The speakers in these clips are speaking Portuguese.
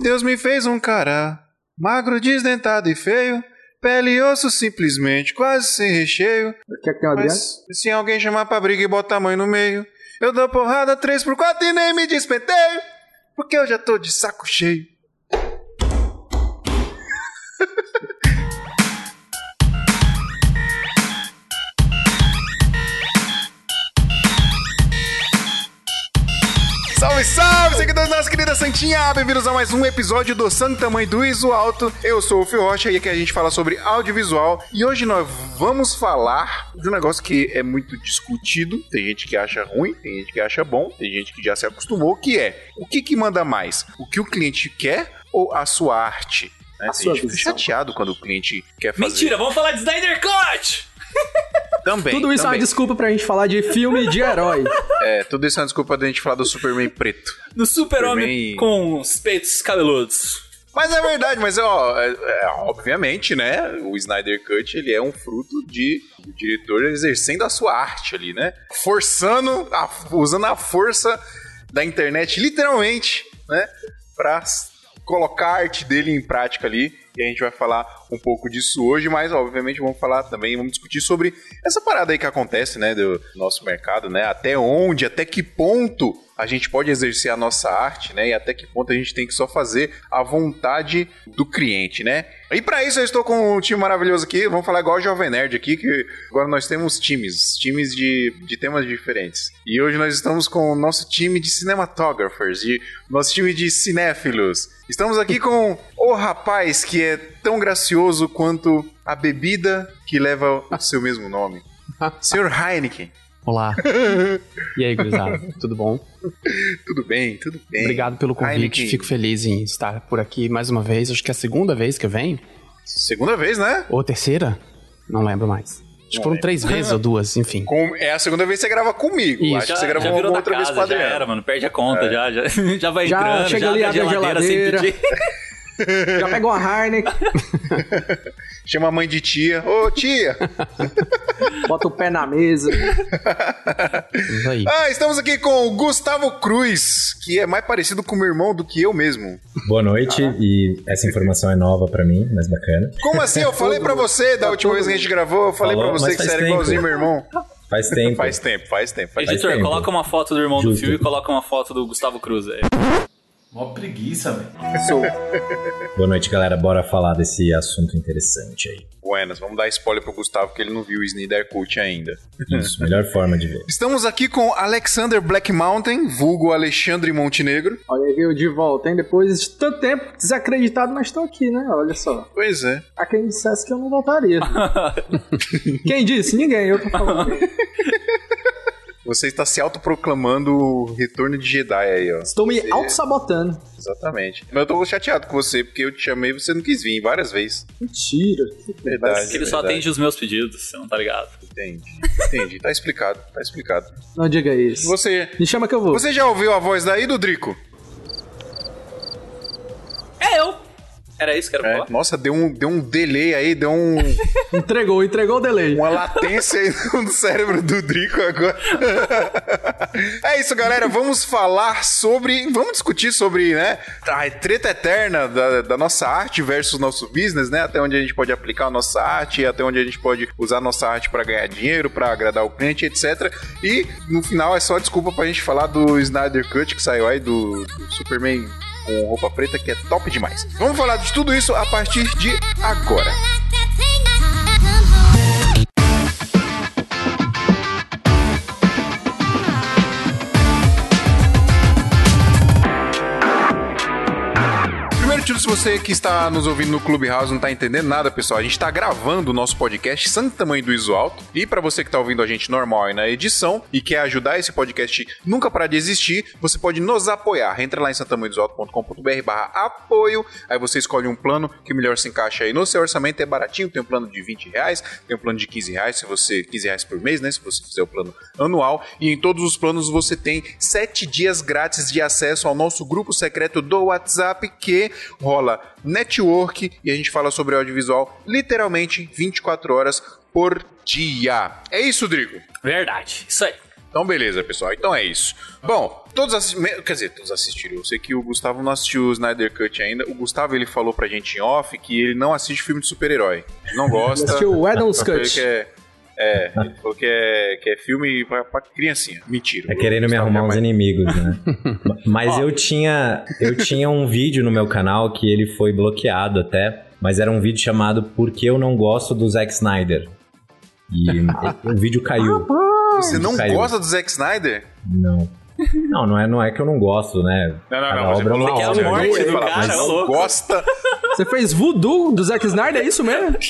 Deus me fez um cara magro, desdentado e feio. Pele e osso simplesmente, quase sem recheio. Quer que tem uma Mas se alguém chamar pra briga e botar a mãe no meio, eu dou porrada 3 por 4 e nem me despenteio. Porque eu já tô de saco cheio. Salve, salve, seguidores da nossa querida Santinha! Bem-vindos a mais um episódio do Santa Mãe do Iso Alto. Eu sou o Fio Rocha e aqui a gente fala sobre audiovisual. E hoje nós vamos falar de um negócio que é muito discutido. Tem gente que acha ruim, tem gente que acha bom, tem gente que já se acostumou, que é o que, que manda mais? O que o cliente quer ou a sua arte? Né? A gente que fica visão. chateado quando o cliente quer fazer. Mentira, vamos falar de Snyder Cut! Também. Tudo isso é uma também. desculpa pra gente falar de filme de herói. É, tudo isso é uma desculpa da gente falar do Superman preto. Do super-homem Superman. com os peitos cabeludos. Mas é verdade, mas ó, é- é, obviamente, né? O Snyder Cut ele é um fruto de do diretor exercendo a sua arte ali, né? Forçando, a- usando a força da internet, literalmente, né? Pra colocar a arte dele em prática ali. E a gente vai falar um pouco disso hoje, mas obviamente vamos falar também, vamos discutir sobre essa parada aí que acontece, né, do nosso mercado, né? Até onde, até que ponto a gente pode exercer a nossa arte, né? E até que ponto a gente tem que só fazer a vontade do cliente, né? E para isso eu estou com um time maravilhoso aqui. Vamos falar igual o Jovem Nerd aqui, que agora nós temos times, times de, de temas diferentes. E hoje nós estamos com o nosso time de cinematógrafos, de nosso time de cinéfilos. Estamos aqui com o rapaz que é tão gracioso quanto a bebida que leva o seu mesmo nome. Sr. Heineken. Olá. E aí, gurizada? Tudo bom? Tudo bem, tudo bem. Obrigado pelo convite. Heineken. Fico feliz em estar por aqui mais uma vez. Acho que é a segunda vez que eu venho. Segunda vez, né? Ou terceira? Não lembro mais. Acho que foram lembro. três vezes ou duas, enfim. Com- é a segunda vez que você grava comigo. Isso. Acho que Já, você gravou uma virou da outra vez com o casa, já Adriano. era, mano. Perde a conta, já, já, já vai Já entrando, chega já ali, abre a geladeira, sem geladeira. Já pegou uma Heineken, Chama a mãe de tia. Ô, tia! bota o pé na mesa. Ah, estamos aqui com o Gustavo Cruz, que é mais parecido com o meu irmão do que eu mesmo. Boa noite, e essa informação é nova pra mim, mas bacana. Como assim? Eu falei pra você da última vez que a gente gravou, eu falei pra você que você era igualzinho meu irmão. Faz tempo. Faz tempo, faz tempo. Faz Editor, tempo. coloca uma foto do irmão do Justo. Fio e coloca uma foto do Gustavo Cruz aí. Mó preguiça, velho. Sou. Boa noite, galera. Bora falar desse assunto interessante aí. Buenas, vamos dar spoiler pro Gustavo que ele não viu o Snyder Cut ainda. Isso, melhor forma de ver. Estamos aqui com Alexander Black Mountain, vulgo Alexandre Montenegro. Olha aí, eu de volta, hein? Depois de tanto tempo, desacreditado, mas tô aqui, né? Olha só. Pois é. Há quem dissesse que eu não voltaria. quem disse? Ninguém, eu tô falando. Você está se autoproclamando o retorno de Jedi aí, ó. Estou me auto-sabotando. Exatamente. Mas eu tô chateado com você, porque eu te chamei e você não quis vir várias vezes. Mentira. Verdade. Porque ele só verdade. atende os meus pedidos, você não tá ligado? Entendi. Entendi. Tá explicado, tá explicado. Não diga isso. Você. Me chama que eu vou. Você já ouviu a voz daí do Drico? É eu! Era isso que era É. falar? Nossa, deu um, deu um delay aí, deu um, Entregou, entregou o delay. uma latência aí no cérebro do Drico agora. é isso, galera. Vamos falar sobre. Vamos discutir sobre, né? A treta eterna da, da nossa arte versus nosso business, né? Até onde a gente pode aplicar a nossa arte, até onde a gente pode usar a nossa arte para ganhar dinheiro, para agradar o cliente, etc. E no final é só desculpa pra gente falar do Snyder Cut que saiu aí do, do Superman com roupa preta, que é top demais. Vamos falar de tudo isso a partir de agora. Se você que está nos ouvindo no Clubhouse não está entendendo nada, pessoal, a gente está gravando o nosso podcast Santo Tamanho do Iso Alto. E para você que está ouvindo a gente normal aí na edição e quer ajudar esse podcast nunca parar de existir, você pode nos apoiar. Entra lá em santamanhodosalto.com.br barra apoio, aí você escolhe um plano que melhor se encaixa aí no seu orçamento, é baratinho, tem um plano de 20 reais, tem um plano de 15 reais, se você 15 reais por mês, né, se você fizer o plano anual, e em todos os planos você tem 7 dias grátis de acesso ao nosso grupo secreto do WhatsApp, que rola network e a gente fala sobre audiovisual literalmente 24 horas por dia. É isso, Drigo? Verdade, isso aí. Então, beleza, pessoal. Então é isso. Bom, todos assistiram. Quer dizer, todos assistiram. Eu sei que o Gustavo não assistiu o Snyder Cut ainda. O Gustavo ele falou pra gente em off que ele não assiste filme de super-herói. Ele Não gosta. Assistiu o Adam's Ele Cut. que é, é, ele falou que é, que é filme pra, pra criancinha. Mentira. É querendo me arrumar uns inimigos, né? Mas eu tinha, eu tinha um vídeo no meu canal que ele foi bloqueado até, mas era um vídeo chamado Por que eu não gosto do Zack Snyder? E o vídeo caiu. Você não Caiu. gosta do Zack Snyder? Não. Não, não é, não é que eu não gosto, né? Não, não, Cada não. Você obra é uma é a obra. morte do cara, mas é não gosta. Você fez voodoo do Zack Snyder, é isso mesmo?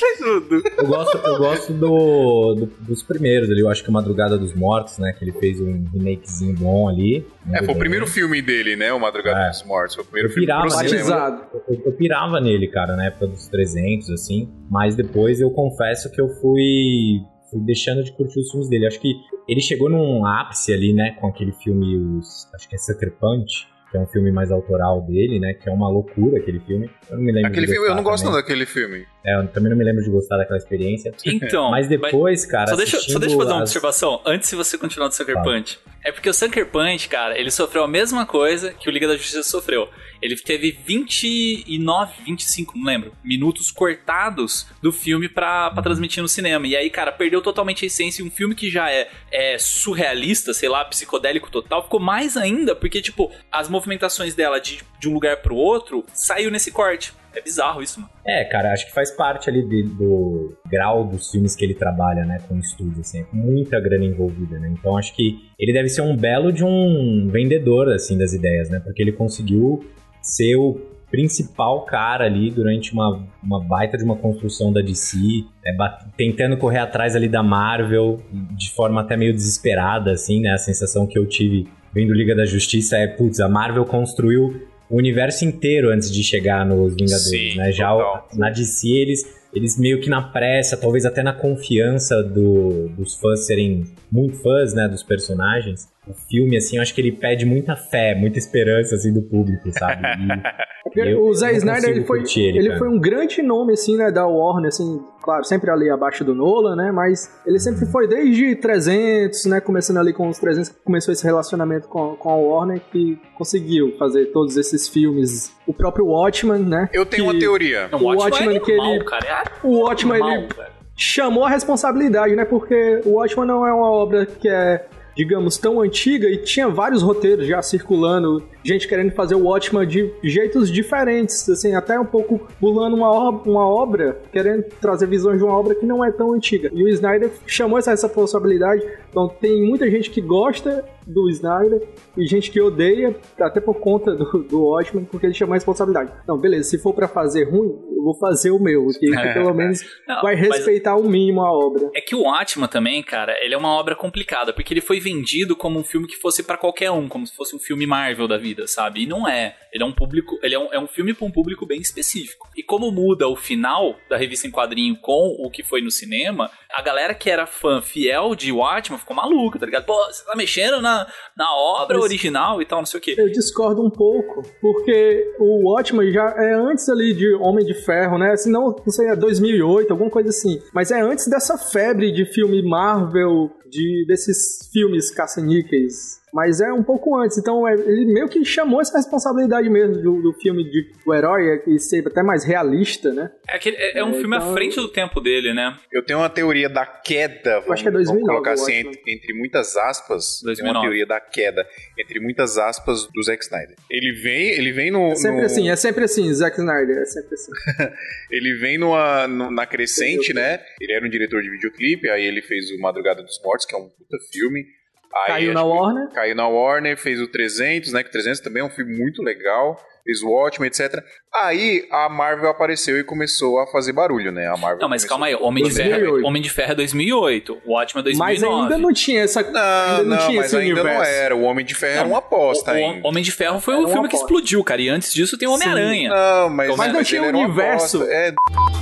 Eu gosto, eu gosto do, do- dos primeiros ali. Eu acho que o Madrugada dos Mortos, né? Que ele fez um remakezinho bom ali. É, foi o primeiro filme dele, né? O Madrugada É. dos Mortos. Foi o primeiro Eu filme pirava. Batizado. Eu, eu pirava nele, cara, na época dos 300, assim. Mas depois eu confesso que eu fui, fui deixando de curtir os filmes dele. Acho que ele chegou num ápice ali, né? Com aquele filme, os, acho que é Sucker Punch. Que é um filme mais autoral dele, né? Que é uma loucura aquele filme. Eu não me lembro Aquele de filme, eu não gosto não também. daquele filme. É, eu também não me lembro de gostar daquela experiência. Então. mas depois, cara. Só deixa, só deixa eu fazer uma as- observação antes de você continuar do Sucker Fala. Punch. É porque o Sucker Punch, cara, ele sofreu a mesma coisa que o Liga da Justiça sofreu. Ele teve 29, 25, não lembro, minutos cortados do filme pra, pra transmitir no cinema. E aí, cara, perdeu totalmente a essência. E um filme que já é, é surrealista, sei lá, psicodélico total, ficou mais ainda, porque, tipo, as movimentações dela de, de um lugar pro outro saiu nesse corte. É bizarro isso, mano. É, cara, acho que faz parte ali de- do grau dos filmes que ele trabalha, né, com estúdio, assim, é com muita grana envolvida, né? Então acho que ele deve ser um belo de um vendedor, assim, das ideias, né? Porque ele conseguiu ser o principal cara ali durante uma, uma baita de uma construção da DC, é, bat- tentando correr atrás ali da Marvel, de forma até meio desesperada, assim, né? A sensação que eu tive vendo Liga da Justiça é, putz, a Marvel construiu o universo inteiro antes de chegar nos Vingadores, Sim, né? Já total. na DC eles eles meio que na pressa, talvez até na confiança do- dos fãs serem muito fãs, né, dos personagens. O filme, assim, eu acho que ele pede muita fé, muita esperança, assim, do público, sabe? E Eu- o Zack Snyder ele foi, ele, ele, foi um grande nome assim, né, da Warner, assim, claro, sempre ali abaixo do Nolan, né, mas ele sempre foi desde 300, né, começando ali com os 300, que começou esse relacionamento com, com a Warner que conseguiu fazer todos esses filmes, o próprio Watchmen, né? Eu tenho que uma teoria. O Watchmen é que ele- cara. É O Watchmen animal, ele cara. chamou a responsabilidade, né? Porque o Watchmen não é uma obra que é, digamos, tão antiga e tinha vários roteiros já circulando, gente querendo fazer o Watchmen de jeitos diferentes, assim, até um pouco burlando uma, uma obra, querendo trazer visões de uma obra que não é tão antiga. E o Snyder chamou essa responsabilidade, então tem muita gente que gosta do Snyder e gente que odeia, até por conta do, do Watchmen, porque ele chamou a responsabilidade. Não, beleza, se for pra fazer ruim, eu vou fazer o meu, que, que pelo menos Não, vai respeitar o mínimo a obra. É que o Atma também, cara, ele é uma obra complicada, porque ele foi vendido como um filme que fosse pra qualquer um, como se fosse um filme Marvel da vida, sabe? E não é. Ele é um público, ele é um, é um filme pra um público bem específico. E como muda o final da revista em quadrinho com o que foi no cinema, a galera que era fã fiel de Watchmen ficou maluca, tá ligado? Pô, você tá mexendo na, na obra Mas- original e tal, não sei o quê. Eu discordo um pouco, porque o Watchmen já é antes ali de Homem de Ferro, né? Se não, não sei, é 2008, alguma coisa assim. Mas é antes dessa febre de filme Marvel, de desses filmes caça-níqueis. Mas é um pouco antes, então é- ele meio que chamou essa responsabilidade mesmo do, do filme de, do herói e ser até mais realista, né? É, aquele- é, é um É, filme à então- frente do tempo dele, né? Eu tenho uma teoria da queda, vamos, acho que é vamos 2009, colocar eu assim, entre, entre muitas aspas, tem 2009. uma teoria da queda, entre muitas aspas, do Zack Snyder. Ele vem, ele vem no... É sempre no- assim, é sempre assim, Zack Snyder, é sempre assim. Ele vem numa, no- na crescente, né? Ele era um diretor de videoclipe, aí ele fez o Madrugada dos Mortos, que é um puta filme. Aí, Caiu na Warner. Caiu na Warner, fez o 300, né? Que o 300 também é um filme muito legal. Fez o Watchmen, etc. Aí a Marvel apareceu e começou a fazer barulho, né? A Marvel Não, mas calma aí, Homem de, 2008. Ferro, Homem de Ferro é 2008, o Watchmen é 2009. Mas ainda não tinha essa. Não, ainda não, não, tinha mas esse ainda universo. não era. O Homem de Ferro era uma aposta o, o ainda. Homem de Ferro foi Era o filme que explodiu, cara. E antes disso tem o Homem-Aranha. Não, mas, Mas não tinha ele era uma universo. É,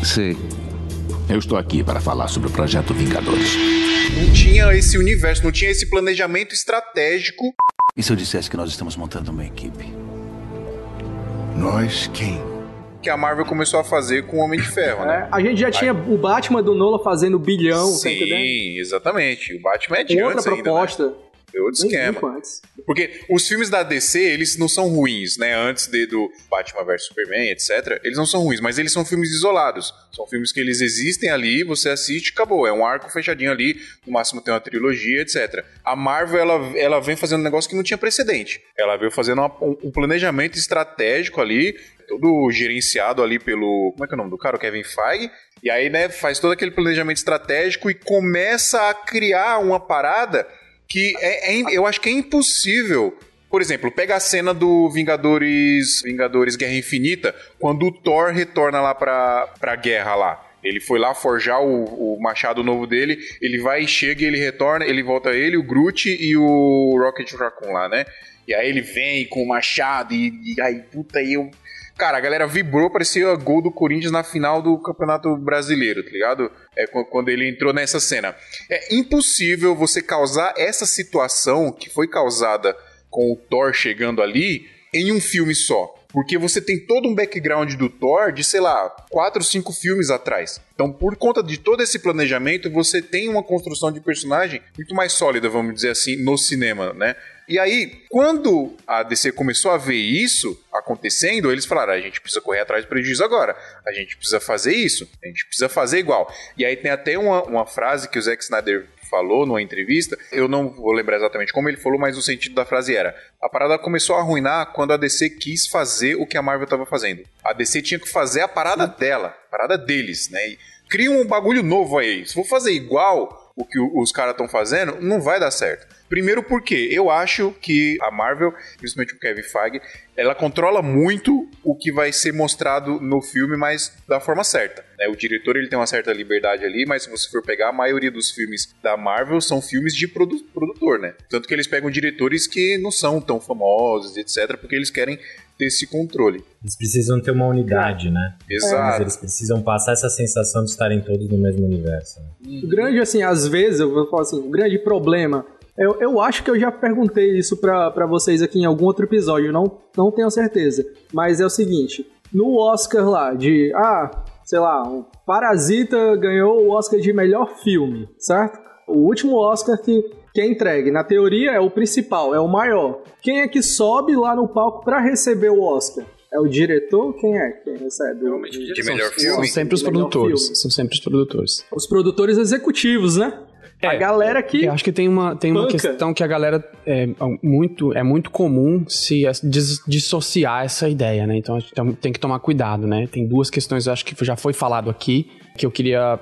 Sei. Eu estou aqui para falar sobre o projeto Vingadores. Não tinha esse universo, não tinha esse planejamento estratégico. E se eu dissesse que nós estamos montando uma equipe? Nós quem? que a Marvel começou a fazer com o Homem de Ferro, né? É, a gente já tinha o Batman do Nola fazendo bilhão, tá entendendo? Sim, exatamente. O Batman é de outra antes ainda, né? É outro esquema. Porque os filmes da DC, eles não são ruins, né? Antes de, do Batman vs Superman, etc. Eles não são ruins, mas eles são filmes isolados. São filmes que eles existem ali, você assiste acabou. É um arco fechadinho ali, no máximo tem uma trilogia, etc. A Marvel, ela, ela vem fazendo um negócio que não tinha precedente. Ela veio fazendo uma- um, um planejamento estratégico ali, todo gerenciado ali pelo. Como é que é o nome do cara? O Kevin Feige. E aí, né, faz todo aquele planejamento estratégico e começa a criar uma parada que é, é eu acho que é impossível. Por exemplo, pega a cena do Vingadores, Vingadores Guerra Infinita, quando o Thor retorna lá pra, pra guerra lá. Ele foi lá forjar o, o machado novo dele, ele vai, chega ele retorna, ele volta ele, o Groot e o Rocket Raccoon lá, né? E aí ele vem com o machado e, e aí, puta, eu... Cara, a galera vibrou, parecia gol do Corinthians na final do Campeonato Brasileiro, tá ligado? É qu- quando ele entrou nessa cena. É impossível você causar essa situação que foi causada com o Thor chegando ali em um filme só. Porque você tem todo um background do Thor de, sei lá, quatro, cinco filmes atrás. Então, por conta de todo esse planejamento, você tem uma construção de personagem muito mais sólida, vamos dizer assim, no cinema, né? E aí, quando a DC começou a ver isso acontecendo, eles falaram: a gente precisa correr atrás do prejuízo agora. A gente precisa fazer isso. A gente precisa fazer igual. E aí tem até uma, uma frase que o Zack Snyder falou numa entrevista. Eu não vou lembrar exatamente como ele falou, mas o sentido da frase era: a parada começou a arruinar quando a DC quis fazer o que a Marvel estava fazendo. A DC tinha que fazer a parada dela, a parada deles, né? E cria um bagulho novo aí. Se for fazer igual o que os caras estão fazendo, não vai dar certo. Primeiro porque eu acho que a Marvel, principalmente o Kevin Feige, ela controla muito o que vai ser mostrado no filme, mas da forma certa. né? O diretor ele tem uma certa liberdade ali, mas se você for pegar, a maioria dos filmes da Marvel são filmes de produ- produtor, né? Tanto que eles pegam diretores que não são tão famosos, etc., porque eles querem ter esse controle. Eles precisam ter uma unidade, né? Exato. eles precisam passar essa sensação de estarem todos no mesmo universo. né? O grande, assim, às vezes, eu vou falar assim, o grande problema. Eu, eu acho que eu já perguntei isso pra, pra vocês aqui em algum outro episódio, não, não tenho certeza. Mas é o seguinte: no Oscar lá, de. Ah, sei lá, o Parasita ganhou o Oscar de melhor filme, certo? O último Oscar que, que é entregue, na teoria, é o principal, é o maior. Quem é que sobe lá no palco pra receber o Oscar? É o diretor? Quem é? Quem recebe? Realmente, De melhor São filme. sempre os Melhor produtores. filme. São sempre os produtores. Os produtores executivos, né? a galera que. Eu acho que tem uma, tem uma questão que a galera é muito, é muito comum se dis- dissociar essa ideia, né? Então a gente tem- que tomar cuidado, né? Tem duas questões, eu acho que já foi falado aqui, que eu queria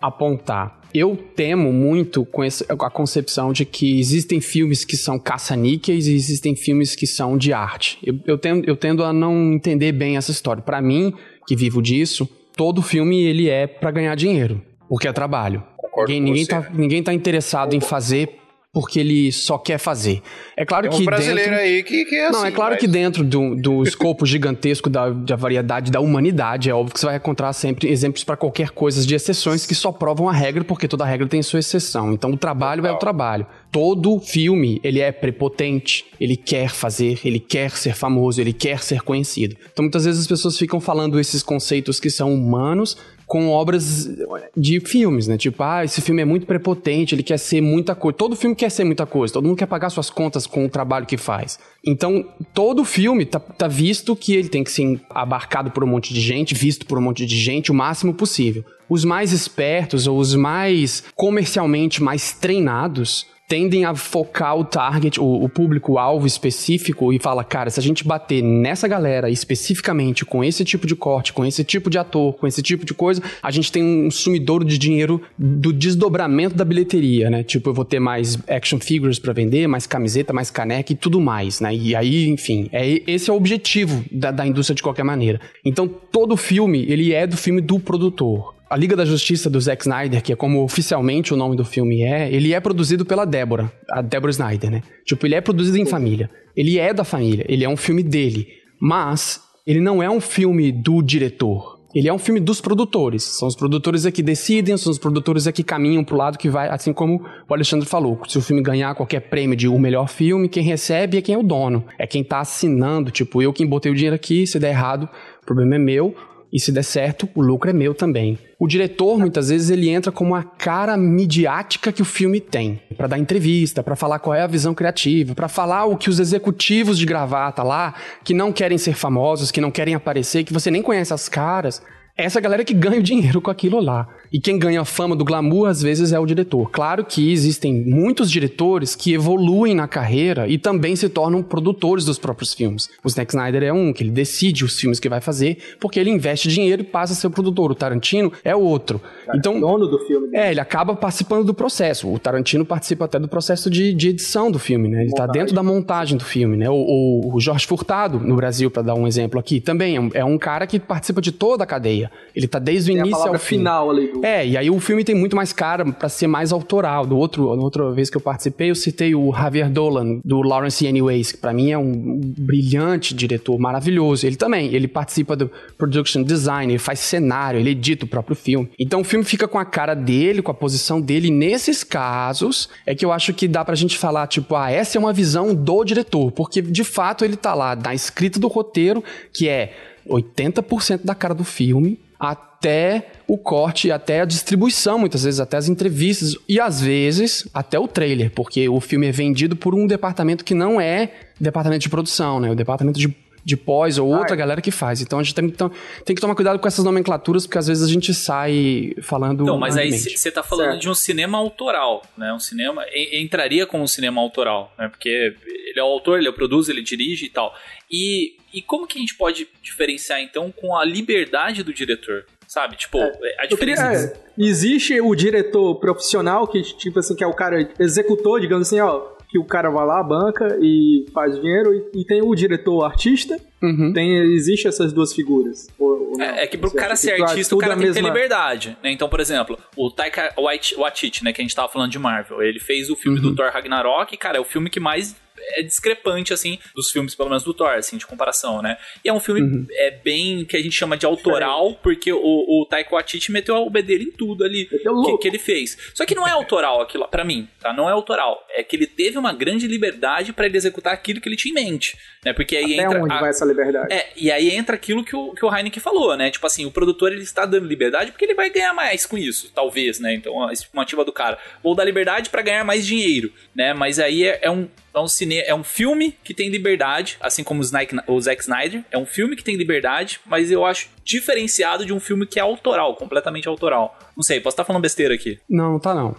apontar. Eu temo muito com a concepção de que existem filmes que são caça-níqueis e existem filmes que são de arte. Eu, eu, tendo, eu tendo a não entender bem essa história. Pra mim, que vivo disso, todo filme ele é pra ganhar dinheiro, porque é trabalho. Ninguém, ninguém, tá, ninguém tá interessado em fazer porque ele só quer fazer. É claro Tem um que brasileiro dentro... aí que, que é assim. Não, é claro mas- que dentro do, do escopo gigantesco da, da variedade da humanidade, é óbvio que você vai encontrar sempre exemplos para qualquer coisa de exceções que só provam a regra, porque toda regra tem sua exceção. Então o trabalho é o trabalho. Todo filme, ele é prepotente, ele quer fazer, ele quer ser famoso, ele quer ser conhecido. Então muitas vezes as pessoas ficam falando esses conceitos que são humanos com obras de filmes, né? Tipo, ah, esse filme é muito prepotente, ele quer ser muita coisa. Todo filme quer ser muita coisa, todo mundo quer pagar suas contas com o trabalho que faz. Então, todo filme tá, tá visto que ele tem que ser abarcado por um monte de gente, visto por um monte de gente o máximo possível. Os mais espertos ou os mais comercialmente mais treinados tendem a focar o target, o, o público-alvo específico e fala, cara, se a gente bater nessa galera especificamente com esse tipo de corte, com esse tipo de ator, com esse tipo de coisa, a gente tem um sumidouro de dinheiro do desdobramento da bilheteria, né? Tipo, eu vou ter mais action figures pra vender, mais camiseta, mais caneca e tudo mais, né? E aí, enfim, é, esse é o objetivo da, da indústria de qualquer maneira. Então, todo filme, ele é do filme do produtor. A Liga da Justiça do Zack Snyder, que é como oficialmente o nome do filme é, ele é produzido pela Débora, a Débora Snyder, né? Tipo, ele é produzido em família. Ele é da família, ele é um filme dele. Mas ele não é um filme do diretor. Ele é um filme dos produtores. São os produtores é que decidem, são os produtores é que caminham pro lado que vai, assim como o Alexandre falou. Se o filme ganhar qualquer prêmio de o melhor filme, quem recebe é quem é o dono. É quem tá assinando, tipo, eu quem botei o dinheiro aqui, se der errado, o problema é meu. E se der certo, o lucro é meu também. O diretor, muitas vezes, ele entra como a cara midiática que o filme tem. para dar entrevista, para falar qual é a visão criativa, para falar o que os executivos de gravata lá, que não querem ser famosos, que não querem aparecer, que você nem conhece as caras, essa galera que ganha o dinheiro com aquilo lá. E quem ganha a fama do glamour, às vezes, é o diretor. Claro que existem muitos diretores que evoluem na carreira e também se tornam produtores dos próprios filmes. O Zack Snyder é um, que ele decide os filmes que vai fazer, porque ele investe dinheiro e passa a ser o produtor. O Tarantino é outro. Cara, então, dono do filme. É, ele acaba participando do processo. O Tarantino participa até do processo de, de edição do filme, né? Ele está dentro da montagem do filme, né? O, o, o Jorge Furtado, no Brasil, para dar um exemplo aqui, também é um, é um, cara que participa de toda a cadeia. Ele está desde o Tem início ao final ali É, e aí o filme tem muito mais cara para ser mais autoral. Do outro, na outra vez que eu participei, eu citei o Javier Dolan, do Lawrence Anyways, que pra mim é um brilhante diretor, maravilhoso. Ele também, ele participa do production design, ele faz cenário, ele edita o próprio filme. Então o filme fica com a cara dele, com a posição dele. E nesses casos, é que eu acho que dá pra gente falar, tipo, ah, essa é uma visão do diretor. Porque, de fato, ele tá lá na escrita do roteiro, que é 80% da cara do filme, até o corte, até a distribuição, muitas vezes, até as entrevistas e às vezes até o trailer, porque o filme é vendido por um departamento que não é departamento de produção, né? O departamento de de pós ou outra galera que faz. Então a gente tem, então, tem que tomar cuidado com essas nomenclaturas, porque às vezes a gente sai falando. Então, mas aí você tá falando certo. de um cinema autoral, né? Um cinema. Entraria como um cinema autoral, né? Porque ele é o autor, ele é o produz, ele dirige e tal. E, e como que a gente pode diferenciar então com a liberdade do diretor? Sabe? Tipo, é, a diferença. Queria, é, existe o diretor profissional, que, tipo assim, que é o cara executor, digamos assim, ó que o cara vai lá, banca e faz dinheiro, e, e tem o diretor artista, uhum. tem, existe essas duas figuras. Ou, ou é, é, que pro Você cara ser artista, o cara tem mesma... que ter liberdade, né? Então, por exemplo, o Taika Waititi, né, que a gente tava falando de Marvel, ele fez o filme uhum. do Thor Ragnarok, cara, é o filme que mais é discrepante, assim, dos filmes, pelo menos do Thor, assim, de comparação, né? E é um filme uhum. é bem que a gente chama de autoral, porque o, o Taika Waititi meteu o B dele em tudo ali que, que, ele fez. Só que não é autoral aquilo, para mim, tá? Não é autoral. É que ele teve uma grande liberdade para ele executar aquilo que ele tinha em mente, né? Porque aí Até entra onde a... vai essa liberdade? É, e aí entra aquilo que o, que o Heineken falou, né? Tipo assim, o produtor ele está dando liberdade porque ele vai ganhar mais com isso, talvez, né? Então a estimativa do cara, vou dar liberdade para ganhar mais dinheiro, né? Mas aí é, é um é um, cine, é um filme que tem liberdade, assim como o, Snike, o Zack Snyder. É um filme que tem liberdade, mas eu acho diferenciado de um filme que é autoral, completamente autoral. Não sei, posso estar falando besteira aqui. Não, não tá não.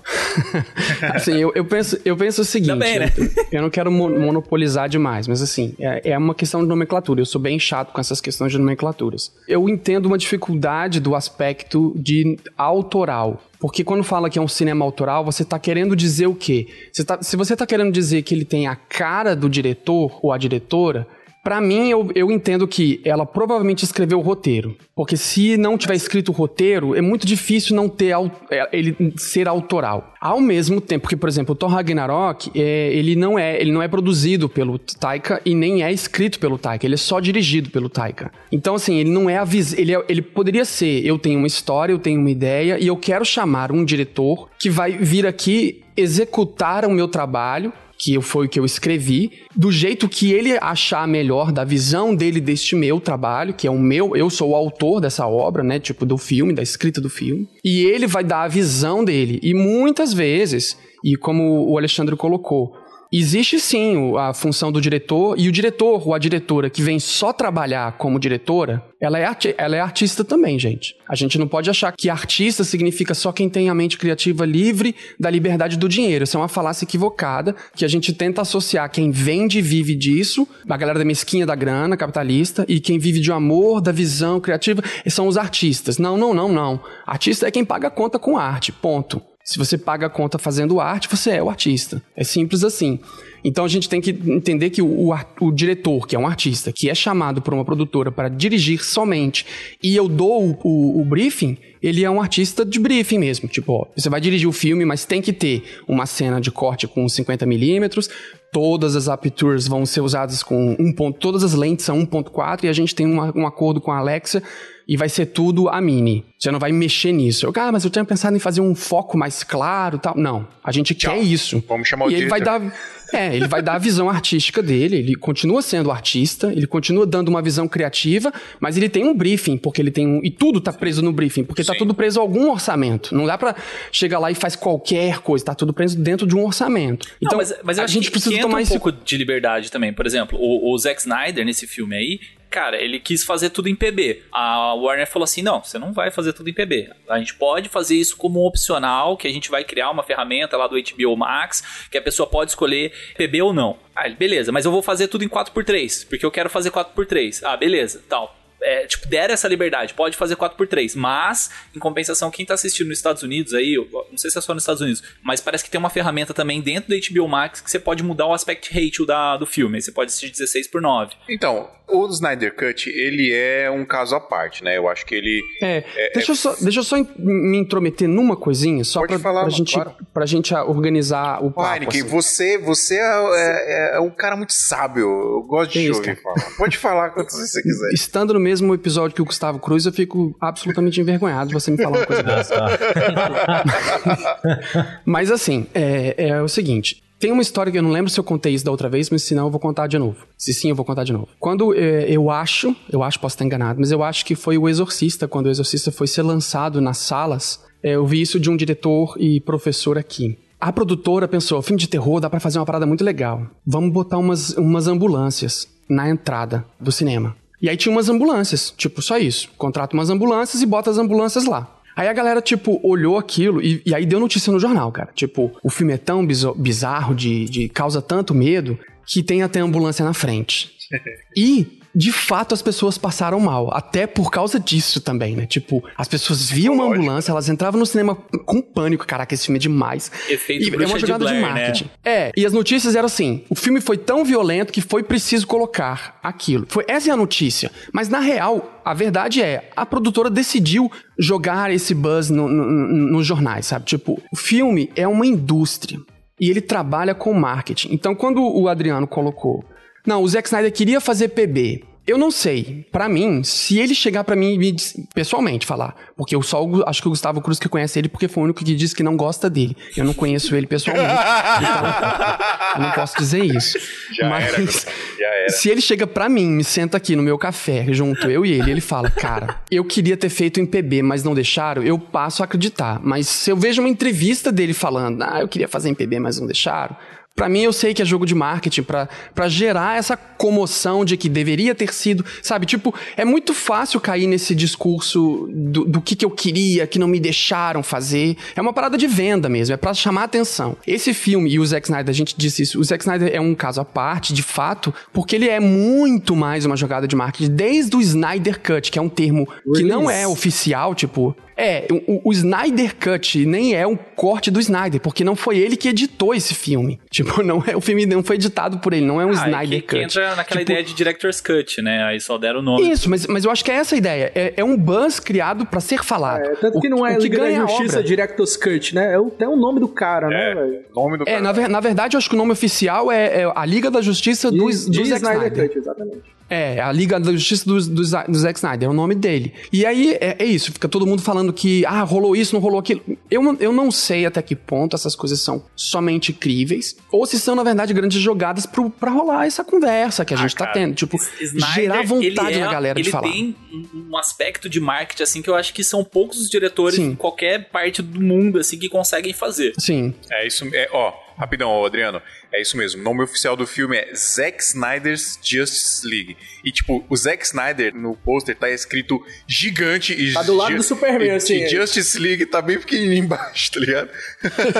assim, eu, eu, penso, eu penso o seguinte: Também, né? eu, eu, não quero monopolizar demais, mas assim, é, é uma questão de nomenclatura. Eu sou bem chato com essas questões de nomenclaturas. Eu entendo uma dificuldade do aspecto de autoral. Porque quando fala que é um cinema autoral, você está querendo dizer o quê? Você tá, se você está querendo dizer que ele tem a cara do diretor ou a diretora, para mim, eu, eu entendo que ela provavelmente escreveu o roteiro. Porque se não tiver escrito o roteiro, é muito difícil não ter é, ele ser autoral. Ao mesmo tempo que, por exemplo, o Thor Ragnarok, é, ele, não é, ele não é produzido pelo Taika e nem é escrito pelo Taika. Ele é só dirigido pelo Taika. Então, assim, ele não é avis... ele, é, ele poderia ser, eu tenho uma história, eu tenho uma ideia e eu quero chamar um diretor que vai vir aqui executar o meu trabalho que foi o que eu escrevi, do jeito que ele achar melhor, da visão dele deste meu trabalho, que é o meu, eu sou o autor dessa obra, né, tipo do filme, da escrita do filme, e ele vai dar a visão dele. E muitas vezes, e como o Alexandre colocou, Existe sim a função do diretor, e o diretor ou a diretora que vem só trabalhar como diretora, ela é, ela é artista também, gente. A gente não pode achar que artista significa só quem tem a mente criativa livre da liberdade do dinheiro. Isso é uma falácia equivocada que a gente tenta associar quem vende e vive disso, a galera da mesquinha da grana, capitalista, e quem vive de amor, da visão criativa, são os artistas. Não, não, não, não. Artista é quem paga a conta com arte, ponto. Se você paga a conta fazendo arte, você é o artista. É simples assim. Então a gente tem que entender que o, o, o, diretor, que é um artista, que é chamado por uma produtora para dirigir somente, e eu dou o, o, briefing, ele é um artista de briefing mesmo. Tipo, ó, você vai dirigir o filme, mas tem que ter uma cena de corte com 50mm, todas as aperturas vão ser usadas com um ponto, todas as lentes são 1.4 e a gente tem uma, um acordo com a Alexa e vai ser tudo a mini. Você não vai mexer nisso. Eu, ah, mas eu tinha pensado em fazer um foco mais claro tal. Não. A gente Tchau. quer isso. Vamos chamar o E ele vai dar. É, ele vai dar a visão artística dele, ele continua sendo artista, ele continua dando uma visão criativa, mas ele tem um briefing, porque ele tem um. E tudo tá preso no briefing, porque tá Sim. tudo preso a algum orçamento. Não dá pra chegar lá e faz qualquer coisa, tá tudo preso dentro de um orçamento. Não, Então, mas, mas eu a acho gente que, precisa que entra tomar um esse pouco de liberdade também. Por exemplo, o, o Zack Snyder nesse filme aí, cara, ele quis fazer tudo em PB. A Warner falou assim: não, você não vai fazer tudo em PB. A gente pode fazer isso como opcional, que a gente vai criar uma ferramenta lá do HBO Max, que a pessoa pode escolher PB ou não. Ah, ele, beleza, mas eu vou fazer tudo em 4x3, porque eu quero fazer 4x3. Ah, beleza, tal. É, tipo, deram essa liberdade, pode fazer 4x3, mas, em compensação, quem tá assistindo nos Estados Unidos aí, eu não sei se é só nos Estados Unidos, mas parece que tem uma ferramenta também dentro do HBO Max que você pode mudar o aspect ratio da, do filme, aí você pode assistir 16 por 9. Então, o Snyder Cut, ele é um caso à parte, né? Eu acho que ele. É, deixa, Eu só, deixa eu só in- me intrometer numa coisinha, só Pode pra, falar, pra, mano, gente, claro. pra gente organizar o papo. Heineken, assim. você, você é, é- é um cara muito sábio. Eu gosto de ouvir falar. Pode falar quantas vezes você quiser. Estando no mesmo episódio que o Gustavo Cruz, eu fico absolutamente envergonhado de você me falar uma coisa dessa. Mas assim, é, é o seguinte. Tem uma história que eu não lembro se eu contei isso da outra vez, mas se não, eu vou contar de novo. Se sim, eu vou contar de novo. Quando é, eu acho, eu acho, posso estar enganado, mas eu acho que foi o Exorcista, quando o Exorcista foi ser lançado nas salas, é, eu vi isso de um diretor e professor aqui. A produtora pensou, filme de terror dá pra fazer uma parada muito legal. Vamos botar umas, umas ambulâncias na entrada do cinema. E aí tinha umas ambulâncias, tipo, só isso. Contrata umas ambulâncias e bota as ambulâncias lá. Aí a galera, tipo, olhou aquilo e, e aí deu notícia no jornal, cara. Tipo, o filme é tão bizarro, de, de causa tanto medo, que tem até ambulância na frente. E, de fato, as pessoas passaram mal. Até por causa disso também, né? Tipo, as pessoas viam uma ambulância, elas entravam no cinema com pânico. Caraca, esse filme é demais. Efeito E é uma de jogada de, Blair, né? marketing. É, e as notícias eram assim: o filme foi tão violento que foi preciso colocar aquilo. Foi, essa é a notícia. Mas na real, a verdade é: a produtora decidiu jogar esse buzz no- no- no- nos jornais, sabe? Tipo, o filme é uma indústria. E ele trabalha com marketing. Então, quando o Adriano colocou, não, o Zack Snyder queria fazer PB. Eu não sei, Pra mim, se ele chegar pra mim e me pessoalmente falar, porque eu só acho que o Gustavo Cruz que conhece ele porque foi o único que disse que não gosta dele. Eu não conheço ele pessoalmente. então, eu não posso dizer isso. Já Mas era, já era. se ele chega pra mim, me senta aqui no meu café, junto eu e ele, ele fala: "Cara, eu queria ter feito em PB, mas não deixaram", eu passo a acreditar. Mas se eu vejo uma entrevista dele falando: "Ah, eu queria fazer em PB, mas não deixaram", Pra mim, eu sei que é jogo de marketing pra pra gerar essa comoção de que deveria ter sido, sabe? Tipo, é muito fácil cair nesse discurso do, do que, que eu queria, que não me deixaram fazer. É uma parada de venda mesmo, é pra chamar atenção. Esse filme, e o Zack Snyder, a gente disse isso, o Zack Snyder é um caso à parte, de fato, porque ele é muito mais uma jogada de marketing, desde o Snyder Cut, que é um termo que não é oficial, tipo. É, o, o Snyder Cut nem é um corte do Snyder, porque não foi ele que editou esse filme. Tipo, não é, o filme não foi editado por ele, não é um Ah, Snyder que, que Cut. entra naquela Tipo, ideia de Director's Cut, né? Aí só deram o nome. Isso, mas, mas eu acho que é essa a ideia. É, é um buzz criado pra ser falado. É, tanto que O- não é o que Liga da Justiça obra. Director's Cut, né? É o- até o nome do cara, né, velho? Nome do É, cara. na, ver- na verdade, eu acho que o nome oficial é, é a Liga da Justiça do, do Zack Snyder Snyder. Cut, exatamente. É, a Liga da Justiça do, do, do Zack Snyder, é o nome dele. E aí, é, é isso, fica todo mundo falando que, ah, rolou isso, não rolou aquilo. Eu, não- eu não sei até que ponto essas coisas são somente críveis, ou se são, na verdade, grandes jogadas pro, pra rolar essa conversa que a gente tá Ah, cara, tendo. Tipo, Snyder, gerar vontade ele é- na galera de ele falar. tem um- aspecto de marketing, assim, que eu acho que são poucos os diretores Sim. em qualquer parte do mundo, assim, que conseguem fazer. Sim. É isso, é, ó, rapidão, Adriano. É isso mesmo. O nome oficial do filme é Zack Snyder's Justice League. E, tipo, o Zack Snyder no pôster tá escrito gigante e. Tá do lado do Superman, e- assim, E. Justice League tá bem pequenininho embaixo, tá ligado?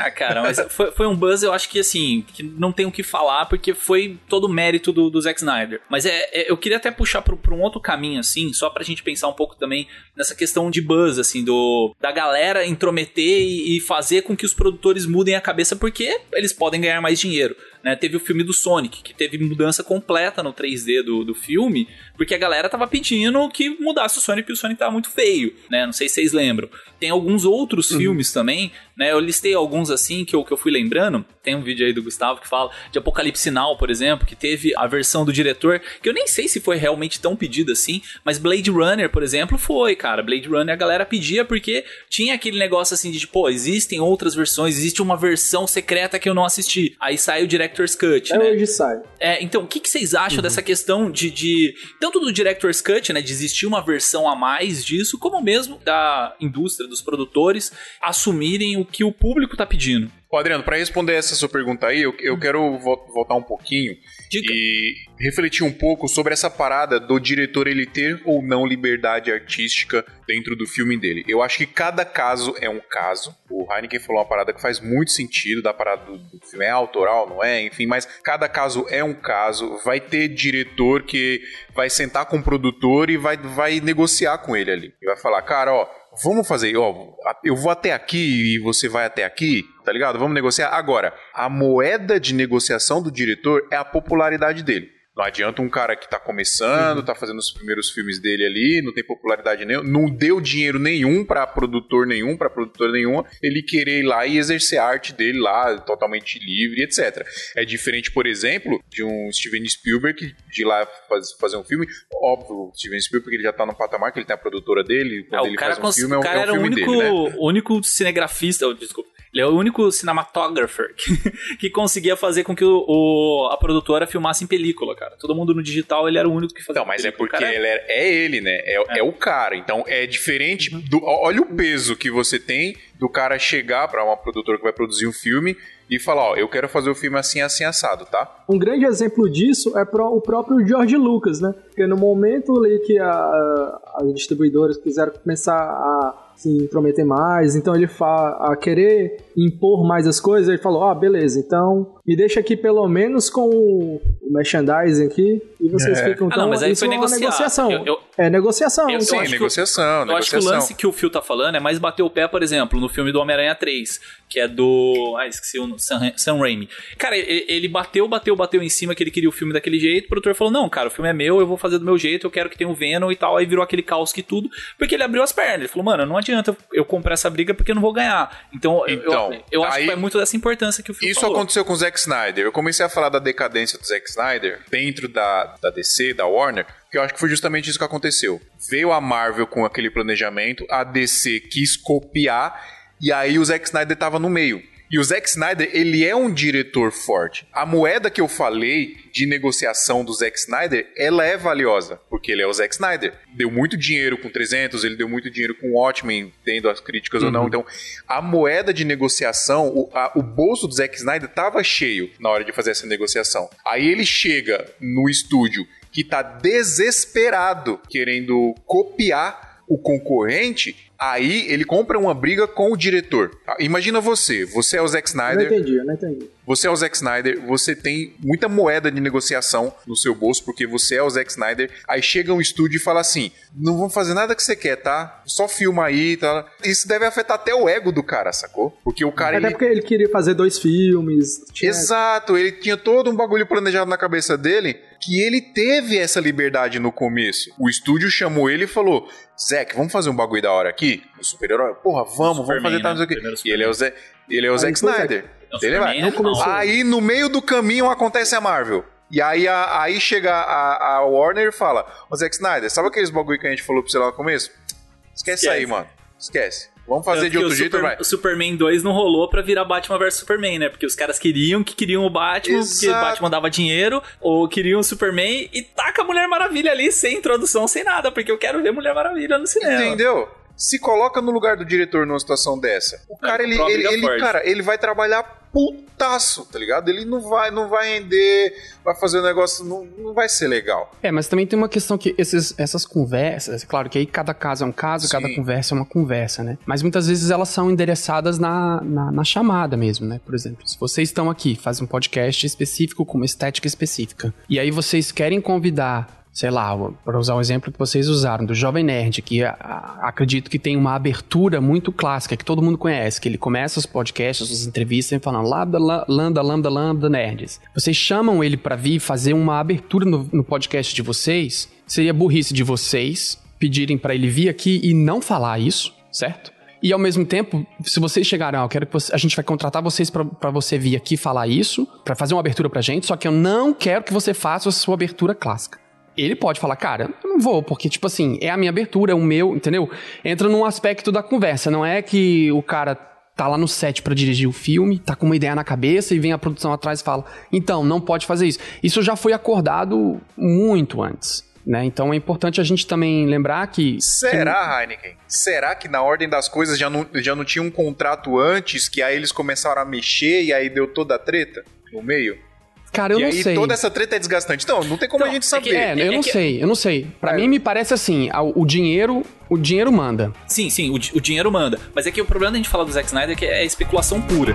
Ah, cara, mas foi, foi um buzz, eu acho que assim, que não tem o que falar, porque foi todo o mérito do, do Zack Snyder. Mas é, é- eu queria até puxar pra, pra um outro caminho, assim, só pra gente pensar um pouco também nessa questão de buzz, assim, do da galera intrometer e, e fazer com que os produtores mudem a cabeça, porque eles podem ganhar mais dinheiro. né? Teve o filme do Sonic, que teve mudança completa no 3D do, do filme, porque a galera tava pedindo que mudasse o Sonic, porque o Sonic tava muito feio, né? Não sei se vocês lembram. Tem alguns outros Uhum. filmes também, né? Eu listei alguns assim que eu, que eu fui lembrando. Tem um vídeo aí do Gustavo que fala de Apocalipse Now, por exemplo, que teve a versão do diretor, que eu nem sei se foi realmente tão pedido assim, mas Blade Runner, por exemplo, foi, cara. Blade Runner a galera pedia porque tinha aquele negócio assim de, tipo, pô, existem outras versões, existe uma versão secreta que eu não assisti. Aí sai o Director's Cut, É né? hoje sai. É, então, o que, que vocês acham dessa questão de, de. Tanto do Director's Cut, né? De existir uma versão a mais disso, como mesmo da indústria, dos produtores, assumirem o que o público tá pedindo. Ô, Adriano, pra responder essa sua pergunta aí, eu, eu quero vo- voltar um pouquinho Diga. e refletir um pouco sobre essa parada do diretor ele ter ou não liberdade artística dentro do filme dele. Eu acho que cada caso é um caso. O Heineken falou uma parada que faz muito sentido da parada do, do filme. É autoral, não é? Enfim, mas cada caso é um caso. Vai ter diretor que vai sentar com o produtor e vai, vai negociar com ele ali. E vai falar, cara, ó, vamos fazer, ó, eu vou até aqui e você vai até aqui, tá ligado? Vamos negociar. Agora, a moeda de negociação do diretor é a popularidade dele. Não adianta um cara que tá começando, tá fazendo os primeiros filmes dele ali, não tem popularidade nenhuma, não deu dinheiro nenhum pra produtor nenhum, pra produtora nenhuma, ele querer ir lá e exercer a arte dele lá, totalmente livre, etc. É diferente, por exemplo, de um Steven Spielberg de ir lá faz- fazer um filme. Óbvio, Steven Spielberg ele já tá no patamar que ele tem a produtora dele, quando É, ele faz um filme, é o um, cara é um era o filme único, dele, né? o único cinegrafista, oh, desculpa, ele é o único cinematographer que, que conseguia fazer com que o, o- a produtora filmasse em película, cara. Todo mundo no digital, ele era o único que fazia Não, mas é película. O porque cara ele é, é ele, né? É, é o cara. Então é diferente. Do, ó- olha o peso que você tem do cara chegar pra uma produtora que vai produzir um filme e falar: Ó, eu quero fazer o filme assim, assim, assado, tá? Um grande exemplo disso é pro- o próprio George Lucas, né? Porque no momento ali que a- as distribuidoras quiseram começar a se intrometer mais, então ele fa a querer impor mais as coisas, ele falou, ah, beleza, então me deixa aqui pelo menos com o merchandising aqui e vocês É. ficam Ah, então não, mas aí isso foi é negociação. Eu- eu- é negociação. Eu- então, Sim, acho que negociação, Eu acho que o negociação. lance que o Phil tá falando é mais bater o pé, por exemplo, no filme do Homem-Aranha 3, que é do. Ah, esqueci o Sam, Sam Raimi. Cara, ele, bateu, bateu, bateu em cima que ele queria o filme daquele jeito. O produtor falou: Não, cara, o filme é meu, eu vou fazer do meu jeito, eu quero que tenha o Venom e tal. Aí virou aquele caos que tudo, porque ele abriu as pernas. Ele falou: Mano, não adianta eu comprar essa briga porque eu não vou ganhar. Então, eu- Então, eu, eu acho aí- que é muito dessa importância que o Phil Isso falou. aconteceu com o Zack Snyder. Eu comecei a falar da decadência do Zack Snyder dentro da, da DC, da Warner, que eu acho que foi justamente isso que aconteceu. Veio a Marvel com aquele planejamento, a DC quis copiar, e aí o Zack Snyder tava no meio. E o Zack Snyder, ele é um diretor forte. A moeda que eu falei de negociação do Zack Snyder, ela é valiosa, porque ele é o Zack Snyder. Deu muito dinheiro com 300, ele deu muito dinheiro com Watchmen, tendo as críticas ou não. Então, a moeda de negociação, o, a- o bolso do Zack Snyder tava cheio na hora de fazer essa negociação. Aí ele chega no estúdio que tá desesperado querendo copiar o concorrente, aí ele compra uma briga com o diretor. Tá? Imagina você, você é o Zack Eu não Snyder, entendi, eu não entendi. você é o Zack Snyder, você tem muita moeda de negociação no seu bolso, porque você é o Zack Snyder. Aí chega um estúdio e fala assim: não vamos fazer nada que você quer, tá? Só filma aí, tá? Isso deve afetar até o ego do cara, sacou? Porque o cara. Até ele- porque ele queria fazer dois filmes. tinha- Exato, ele tinha todo um bagulho planejado na cabeça dele que ele teve essa liberdade no começo. O estúdio chamou ele e falou: Zack, vamos fazer um bagulho da hora aqui? O super-herói? Porra, vamos, vamos Superman, fazer tal, né? não sei o quê. Primeiro E ele é o Zack, ele é o Zack o Snyder. Não, Ele vai. É. Aí no meio do caminho acontece a Marvel. E aí, a- aí chega a, a Warner e fala: Ô Zack Snyder, sabe aqueles bagulho que a gente falou pra você lá no começo? Esquece, Esquece. aí, mano. Esquece. Vamos fazer Tanto de que outro jeito, Super- vai. O Superman 2 não rolou pra virar Batman vs Superman, né? Porque os caras queriam que queriam o Batman, porque o Exato. Batman dava dinheiro, ou queriam o Superman e taca a Mulher Maravilha ali, sem introdução, sem nada, porque eu quero ver Mulher Maravilha no cinema. Entendeu? Se coloca no lugar do diretor numa situação dessa. O cara, ele, ele, ele, cara, ele vai trabalhar putaço, tá ligado? Ele não vai, não vai render, vai fazer um negócio, não, não vai ser legal. É, mas também tem uma questão que esses, essas conversas, claro que aí cada caso é um caso, Sim. cada conversa é uma conversa, né? Mas muitas vezes elas são endereçadas na, na, na chamada mesmo, né? Por exemplo, se vocês estão aqui, fazem um podcast específico com uma estética específica, e aí vocês querem convidar sei lá, para usar o exemplo que vocês usaram, do Jovem Nerd, que a, a, acredito que tem uma abertura muito clássica, que todo mundo conhece, que ele começa os podcasts, as entrevistas, falando lambda, lambda, lambda, lambda, nerds. Vocês chamam ele para vir fazer uma abertura no, no podcast de vocês, seria burrice de vocês pedirem para ele vir aqui e não falar isso, certo? E ao mesmo tempo, se vocês chegarem, ah, eu quero que você, a gente vai contratar vocês para você vir aqui falar isso, para fazer uma abertura pra gente, só que eu não quero que você faça a sua abertura clássica. Ele pode falar, cara, eu não vou, porque, tipo assim, é a minha abertura, é o meu, entendeu? Entra num aspecto da conversa, não é que o cara tá lá no set para dirigir o filme, tá com uma ideia na cabeça e vem a produção atrás e fala, então, não pode fazer isso. Isso já foi acordado muito antes. Né? Então é importante a gente também lembrar que. Será, que... Heineken? Será que na ordem das coisas já não, já não tinha um contrato antes, que aí eles começaram a mexer e aí deu toda a treta no meio? Cara, eu e não aí sei. toda essa treta é desgastante. Então, não tem como Então, a gente é saber. que- É, eu É não que- sei, eu não sei. Pra É. mim me parece assim, o dinheiro, o dinheiro manda. Sim, sim, o, o dinheiro manda. Mas é que o problema da gente falar do Zack Snyder é que é especulação pura.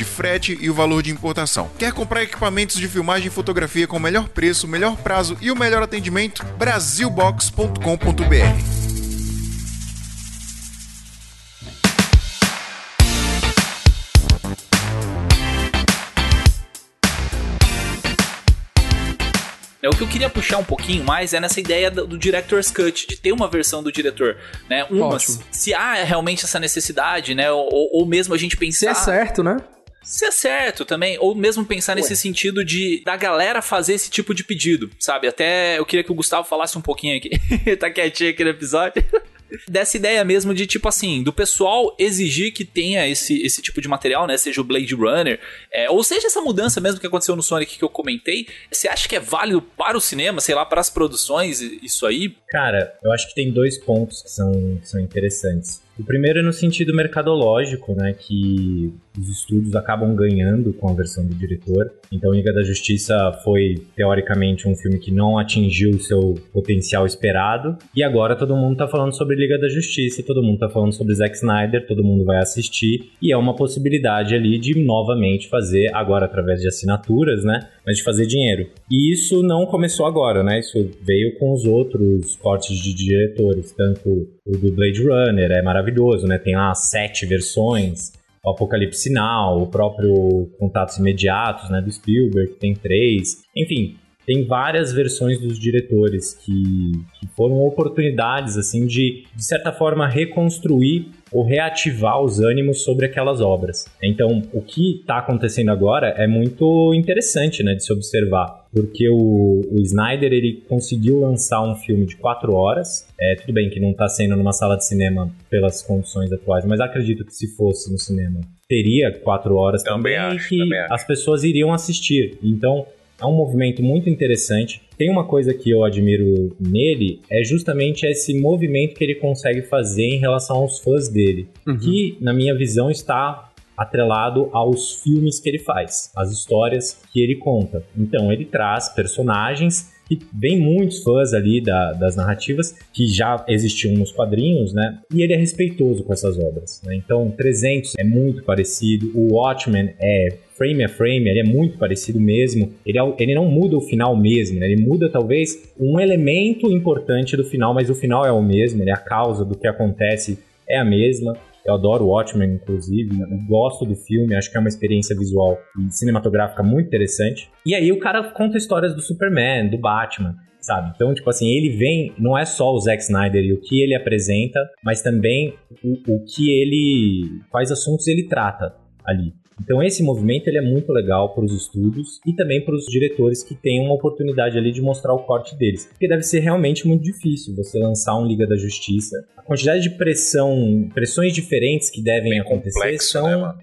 frete e o valor de importação. Quer comprar equipamentos de filmagem e fotografia com o melhor preço, melhor prazo e o melhor atendimento? Brasilbox.com.br É, o que eu queria puxar um pouquinho mais é nessa ideia do, do Director's Cut, de ter uma versão do diretor, né? Uma, Ótimo. se há realmente essa necessidade, né? Ou, ou mesmo a gente Se pensar... é certo, né? Se é certo também, ou mesmo pensar nesse sentido de da galera fazer esse tipo de pedido, sabe? Até eu queria que o Gustavo falasse um pouquinho aqui, tá quietinho aqui no episódio. Dessa ideia mesmo de, tipo assim, do pessoal exigir que tenha esse, esse tipo de material, né? Seja o Blade Runner, é, ou seja essa mudança mesmo que aconteceu no Sonic que eu comentei. Você acha que é válido para o cinema, sei lá, para as produções, isso aí? Cara, eu acho que tem dois pontos que são, que são interessantes. O primeiro é no sentido mercadológico, né? Que os estúdios acabam ganhando com a versão do diretor. Então, Liga da Justiça foi, teoricamente, um filme que não atingiu o seu potencial esperado. E agora todo mundo tá falando sobre Liga da Justiça, todo mundo tá falando sobre Zack Snyder, todo mundo vai assistir. E é uma possibilidade ali de novamente fazer, agora através de assinaturas, né? Mas de fazer dinheiro. E isso não começou agora, né? Isso veio com os outros cortes de diretores, tanto o do Blade Runner é maravilhoso, né? Tem lá sete versões, o Apocalipse Now, o próprio Contatos Imediatos, né? Do Spielberg, tem três. Enfim, tem várias versões dos diretores que, que foram oportunidades, assim, de, de certa forma, reconstruir ou reativar os ânimos sobre aquelas obras. Então, o que está acontecendo agora é muito interessante, né, de se observar, porque o, o Snyder ele conseguiu lançar um filme de quatro horas. É tudo bem que não está sendo numa sala de cinema pelas condições atuais, mas acredito que se fosse no cinema teria quatro horas Também também, acho, que também acho. as pessoas iriam assistir. Então, é um movimento muito interessante. Tem uma coisa que eu admiro nele, é justamente esse movimento que ele consegue fazer em relação aos fãs dele, que, na minha visão, está atrelado aos filmes que ele faz, às histórias que ele conta. Então, ele traz personagens que vem muitos fãs ali da- das narrativas que já existiam nos quadrinhos, né? E ele é respeitoso com essas obras, né? Então, 300 é muito parecido, o Watchmen é frame a frame, ele é muito parecido mesmo. Ele, é ele não muda o final mesmo, né? Ele muda talvez um elemento importante do final, mas o final é o mesmo, ele é a causa do que acontece é a mesma. Eu adoro Watchmen, inclusive, né? Gosto do filme, acho que é uma experiência visual e cinematográfica muito interessante. E aí o cara conta histórias do Superman, do Batman, sabe? Então, tipo assim, ele vem, não é só o Zack Snyder e o que ele apresenta, mas também o, o que ele, quais assuntos ele trata ali. Então esse movimento ele é muito legal para os estúdios e também para os diretores que têm uma oportunidade ali de mostrar o corte deles, porque deve ser realmente muito difícil você lançar um Liga da Justiça. A quantidade de pressão, pressões diferentes que devem acontecer complexo, são, né,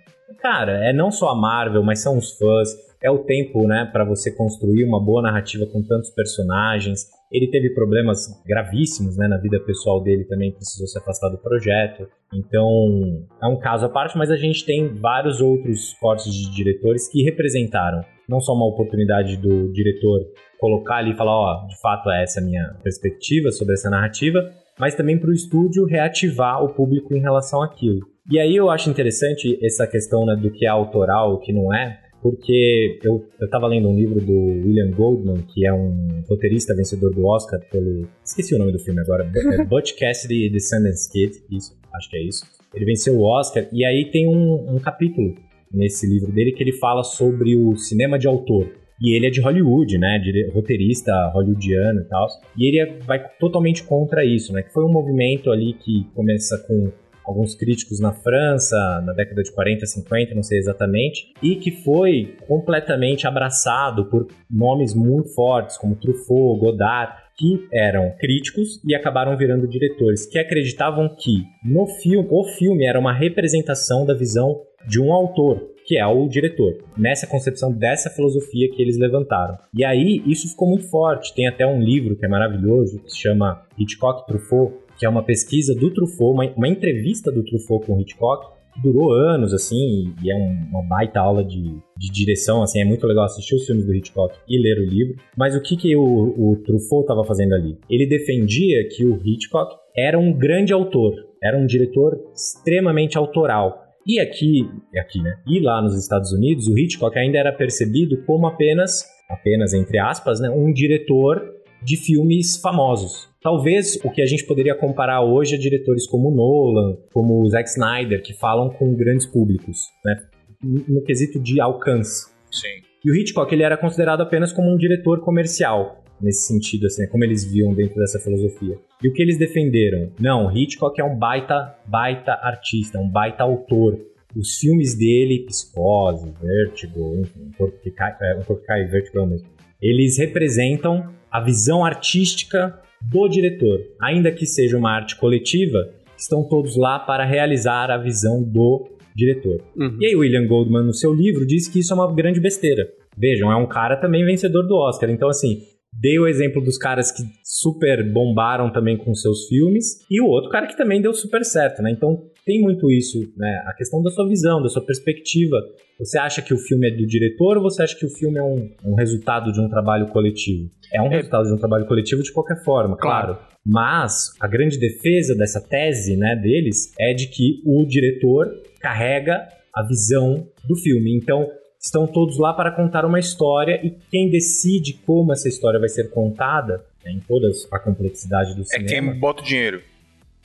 cara, é não só a Marvel, mas são os fãs, é o tempo, né, para você construir uma boa narrativa com tantos personagens. Ele teve problemas gravíssimos né, na vida pessoal dele também, precisou se afastar do projeto. Então, é um caso à parte, mas a gente tem vários outros cortes de diretores que representaram não só uma oportunidade do diretor colocar ali e falar, ó, de fato essa é a minha perspectiva sobre essa narrativa, mas também para o estúdio reativar o público em relação àquilo. E aí eu acho interessante essa questão né, do que é autoral, o que não é, porque eu, estava lendo um livro do William Goldman, que é um roteirista vencedor do Oscar pelo... Esqueci o nome do filme agora. É Butch Cassidy e The Sundance Kid. Isso, acho que é isso. Ele venceu o Oscar e aí tem um, um capítulo nesse livro dele que ele fala sobre o cinema de autor. E ele é de Hollywood, né? De roteirista hollywoodiano e tal. E ele é, vai totalmente contra isso, né? Que foi um movimento ali que começa com alguns críticos na França, na década de 40, 50, não sei exatamente, e que foi completamente abraçado por nomes muito fortes, como Truffaut, Godard, que eram críticos e acabaram virando diretores, que acreditavam que no filme, o filme era uma representação da visão de um autor, que é o diretor, nessa concepção dessa filosofia que eles levantaram. E aí isso ficou muito forte. Tem até um livro que é maravilhoso, que se chama Hitchcock Truffaut, que é uma pesquisa do Truffaut, uma, uma entrevista do Truffaut com Hitchcock, que durou anos, assim, e é um, uma baita aula de, de direção, assim, é muito legal assistir os filmes do Hitchcock e ler o livro. Mas o que, que o, o Truffaut estava fazendo ali? Ele defendia que o Hitchcock era um grande autor, era um diretor extremamente autoral. E aqui, aqui, né? E lá nos Estados Unidos, o Hitchcock ainda era percebido como apenas, apenas entre aspas, né, um diretor de filmes famosos. Talvez o que a gente poderia comparar hoje a diretores como Nolan, como Zack Snyder, que falam com grandes públicos, né? No quesito de alcance. Sim. E o Hitchcock ele era considerado apenas como um diretor comercial nesse sentido, assim, como eles viam dentro dessa filosofia. E o que eles defenderam? Não, Hitchcock é um baita, baita artista, um baita autor. Os filmes dele, Psicose, Vertigo, enfim, um corpo que cai, é, um corpo que cai, Vertigo é o mesmo. Eles representam a visão artística do diretor. Ainda que seja uma arte coletiva, estão todos lá para realizar a visão do diretor. Uhum. E aí, William Goldman, no seu livro, diz que isso é uma grande besteira. Vejam, é um cara também vencedor do Oscar. Então, assim, Dei o exemplo dos caras que super bombaram também com seus filmes, e o outro cara que também deu super certo, né? Então tem muito isso, né? A questão da sua visão, da sua perspectiva. Você acha que o filme é do diretor ou você acha que o filme é um, um resultado de um trabalho coletivo? É um é. resultado de um trabalho coletivo de qualquer forma, claro. claro. Mas a grande defesa dessa tese, né, deles é de que o diretor carrega a visão do filme. Então, estão todos lá para contar uma história e quem decide como essa história vai ser contada, né, em toda a complexidade do cinema. É quem bota o dinheiro.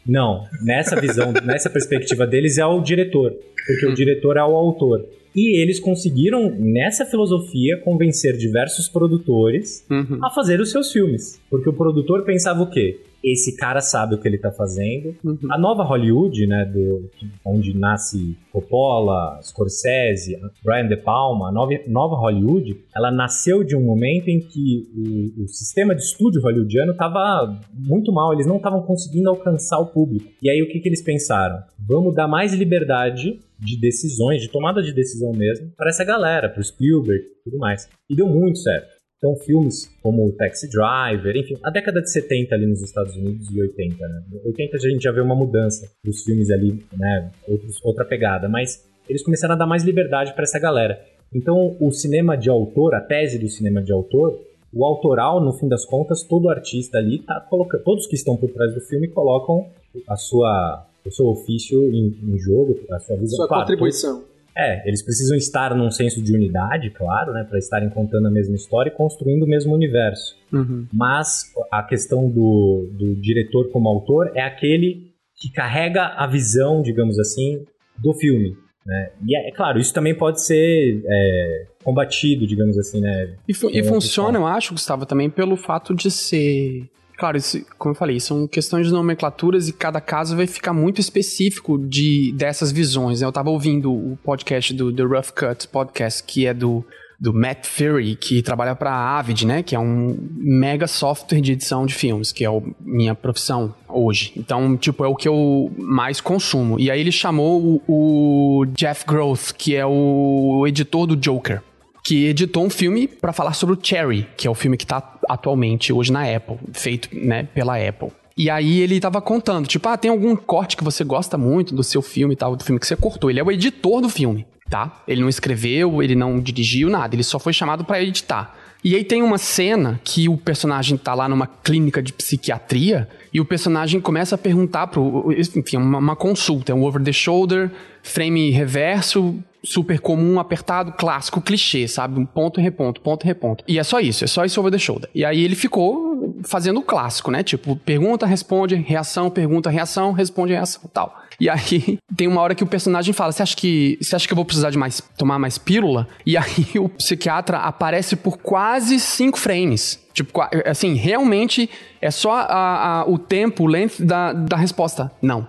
Não, nessa visão, nessa perspectiva deles é o diretor, porque o diretor é o autor. E eles conseguiram, nessa filosofia, convencer diversos produtores uhum. a fazer os seus filmes. Porque o produtor pensava o quê? Esse cara sabe o que ele tá fazendo. Uhum. A nova Hollywood, né, do, onde nasce Coppola, Scorsese, Brian De Palma, a nova, nova Hollywood, ela nasceu de um momento em que o, o sistema de estúdio hollywoodiano estava muito mal, eles não estavam conseguindo alcançar o público. E aí o que, que eles pensaram? Vamos dar mais liberdade de decisões, de tomada de decisão mesmo, para essa galera, para o Spielberg e tudo mais. E deu muito certo. Então, filmes como o Taxi Driver, enfim, a década de 70 ali nos Estados Unidos e 80, né? 80 a gente já vê uma mudança dos filmes ali, né? Outros, outra pegada, mas eles começaram a dar mais liberdade para essa galera. Então, o cinema de autor, a tese do cinema de autor, o autoral, no fim das contas, todo artista ali tá colocando, todos que estão por trás do filme colocam a sua, o seu ofício em, em jogo, a sua visão. Sua claro, contribuição. É, eles precisam estar num senso de unidade, claro, né, para estarem contando a mesma história e construindo o mesmo universo. Uhum. Mas a questão do, do diretor como autor é aquele que carrega a visão, digamos assim, do filme. Né? E é, é claro, isso também pode ser é, combatido, digamos assim, né? E, fu e funciona, eu acho, Gustavo, também pelo fato de ser Claro, isso, como eu falei, são questões de nomenclaturas e cada caso vai ficar muito específico de dessas visões. Eu estava ouvindo o podcast do The Rough Cut Podcast, que é do, do Matt Fury, que trabalha para a Avid, né? Que é um mega software de edição de filmes, que é a minha profissão hoje. Então, tipo, é o que eu mais consumo. E aí ele chamou o, o Jeff Groth, que é o editor do Joker que editou um filme para falar sobre o Cherry, que é o filme que tá atualmente, hoje na Apple, feito né, pela Apple. E aí ele tava contando, tipo, ah, tem algum corte que você gosta muito do seu filme e tal, do filme que você cortou. Ele é o editor do filme, tá? Ele não escreveu, ele não dirigiu nada, ele só foi chamado para editar. E aí tem uma cena que o personagem tá lá numa clínica de psiquiatria e o personagem começa a perguntar pro. Enfim, uma, uma consulta, é um over the shoulder, frame reverso, super comum, apertado, clássico, clichê, sabe? Um ponto e reponto, ponto e reponto. E é só isso, é só isso over the shoulder. E aí ele ficou fazendo o clássico, né? Tipo, pergunta, responde, reação, pergunta, reação, responde, reação, tal. E aí tem uma hora que o personagem fala: "Você acha que você acha que eu vou precisar de mais tomar mais pílula?" E aí o psiquiatra aparece por quase cinco frames. Tipo, assim, realmente é só a, a, o tempo, o length da, da resposta. Não.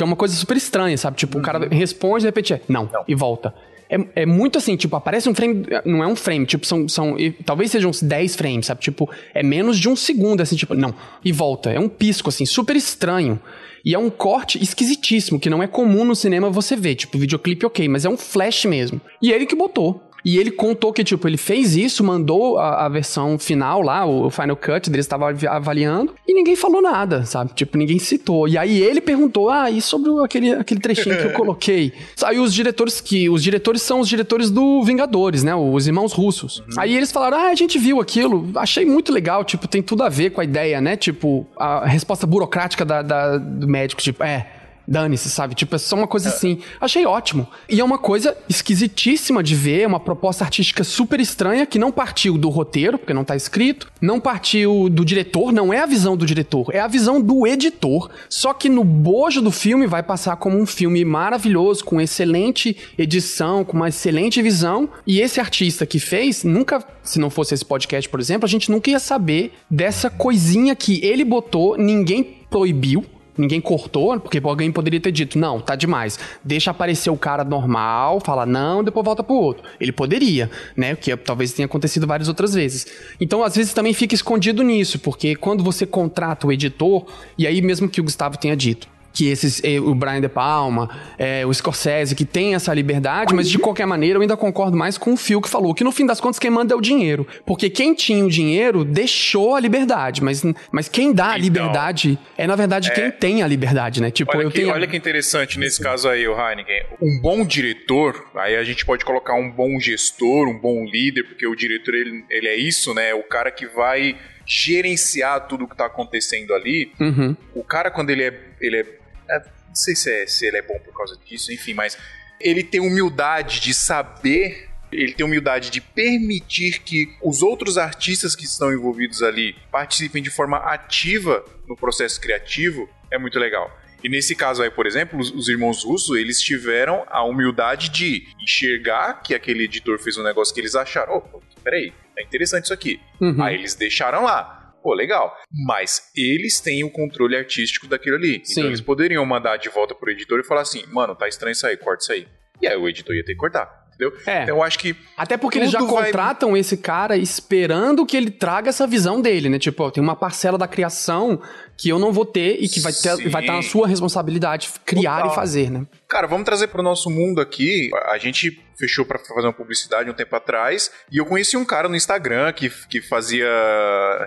Porque é uma coisa super estranha, sabe? Tipo, uhum. o cara uhum. responde, de repente é não, não. e volta. É, é, muito assim, tipo, aparece um frame, não é um frame, tipo, são, são talvez sejam uns 10 frames, sabe? Tipo, é menos de um segundo, assim, tipo, não, e volta. É um pisco, assim, super estranho. E é um corte esquisitíssimo, que não é comum no cinema você ver. Tipo, videoclipe ok, mas é um flash mesmo. E ele que botou. E ele contou que, tipo, ele fez isso, mandou a, a versão final lá, o, Final Cut deles estava avaliando, e ninguém falou nada, sabe? Tipo, ninguém citou. E aí ele perguntou, ah, e sobre aquele, aquele trechinho que eu coloquei? Aí os diretores que... Os diretores são os diretores do Vingadores, né? Os irmãos russos. Uhum. Aí eles falaram, ah, a gente viu aquilo, achei muito legal, tipo, tem tudo a ver com a ideia, né? Tipo, a resposta burocrática da, da do médico, tipo, é dane-se, sabe? Tipo, é só uma coisa assim. Achei ótimo. E é uma coisa esquisitíssima de ver, é uma proposta artística super estranha que não partiu do roteiro, porque não tá escrito, não partiu do diretor, não é a visão do diretor, é a visão do editor. Só que no bojo do filme vai passar como um filme maravilhoso, com excelente edição, com uma excelente visão. E esse artista que fez, nunca, se não fosse esse podcast, por exemplo, a gente nunca ia saber dessa coisinha que ele botou, ninguém proibiu ninguém cortou, porque alguém poderia ter dito, não, tá demais. Deixa aparecer o cara normal, fala não, depois volta pro outro. Ele poderia, né? Que talvez tenha acontecido várias outras vezes. Então, às vezes também fica escondido nisso, porque quando você contrata o editor, e aí mesmo que o Gustavo tenha dito, que esses, eh, o Brian De Palma, é, o Scorsese, que tem essa liberdade, mas de qualquer maneira eu ainda concordo mais com o Phil que falou que no fim das contas quem manda é o dinheiro. Porque quem tinha o dinheiro deixou a liberdade, mas, mas quem dá a então, liberdade é na verdade é... quem tem a liberdade, né? Tipo, olha, eu que, tenho... olha que interessante nesse caso aí, o Heineken. Um bom diretor, aí a gente pode colocar um bom gestor, um bom líder, porque o diretor ele, ele é isso, né? O cara que vai gerenciar tudo que tá acontecendo ali. Uhum. O cara, quando ele é, ele é é, não sei se, é, se ele é bom por causa disso, enfim, mas ele tem humildade de saber ele tem humildade de permitir que os outros artistas que estão envolvidos ali participem de forma ativa no processo criativo, é muito legal. E nesse caso aí, por exemplo, os, os irmãos Russo, eles tiveram a humildade de enxergar que aquele editor fez um negócio que eles acharam, oh, peraí, é interessante isso aqui. Uhum. Aí eles deixaram lá. Pô, legal. Mas eles têm o controle artístico daquilo ali. Então, Sim. Então eles poderiam mandar de volta pro editor e falar assim: mano, tá estranho isso aí, corta isso aí. E aí o editor ia ter que cortar. Entendeu? É. Então eu acho que. Até porque eles já contratam vai... esse cara esperando que ele traga essa visão dele, né? Tipo, ó, tem uma parcela da criação que eu não vou ter e que vai, ter, vai estar na sua responsabilidade criar Total. e fazer, né? Cara, vamos trazer para o nosso mundo aqui. A gente fechou para fazer uma publicidade um tempo atrás e eu conheci um cara no Instagram que, que fazia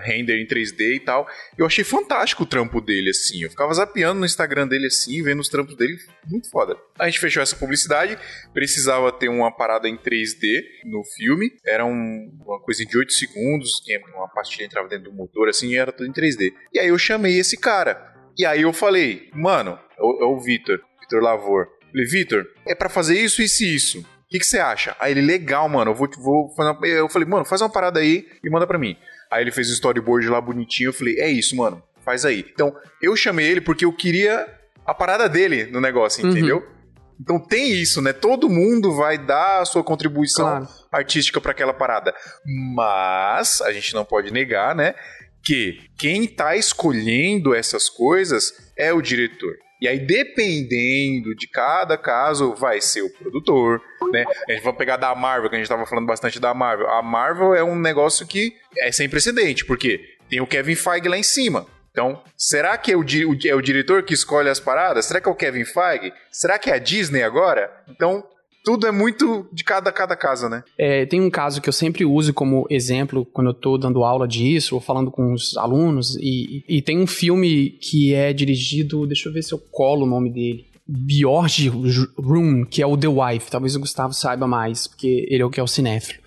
render em 3D e tal. Eu achei fantástico o trampo dele, assim. Eu ficava zapeando no Instagram dele, assim, vendo os trampos dele. Muito foda. A gente fechou essa publicidade, precisava ter uma parada em 3D no filme. Era um, uma coisa de 8 segundos, que uma pastilha entrava dentro do motor, assim, e era tudo em 3D. E aí eu chamei esse cara. E aí eu falei, mano, é o, é Vitor. Vitor Lavor. Falei, Vitor, é para fazer isso, isso e isso. O que, que você acha? Aí ele, legal, mano, eu vou, vou fazer uma... Eu falei, mano, faz uma parada aí e manda pra mim. Aí ele fez o storyboard lá bonitinho, eu falei, é isso, mano, faz aí. Então, eu chamei ele porque eu queria a parada dele no negócio, uhum. entendeu? Uhum. Então tem isso, né? Todo mundo vai dar a sua contribuição claro. artística para aquela parada. Mas a gente não pode negar, né? Que quem tá escolhendo essas coisas é o diretor. E aí, dependendo de cada caso, vai ser o produtor, né? A gente vai pegar da Marvel, que a gente estava falando bastante da Marvel. A Marvel é um negócio que é sem precedente, porque tem o Kevin Feige lá em cima. Então, será que é o, é o diretor que escolhe as paradas? Será que é o Kevin Feige? Será que é a Disney agora? Então, tudo é muito de cada, cada casa, né? É, tem um caso que eu sempre uso como exemplo quando eu tô dando aula disso, ou falando com os alunos, e, e tem um filme que é dirigido, deixa eu ver se eu colo o nome dele. Bjorg Room, que é o The Wife. Talvez o Gustavo saiba mais, porque ele é o que é o cinéfilo.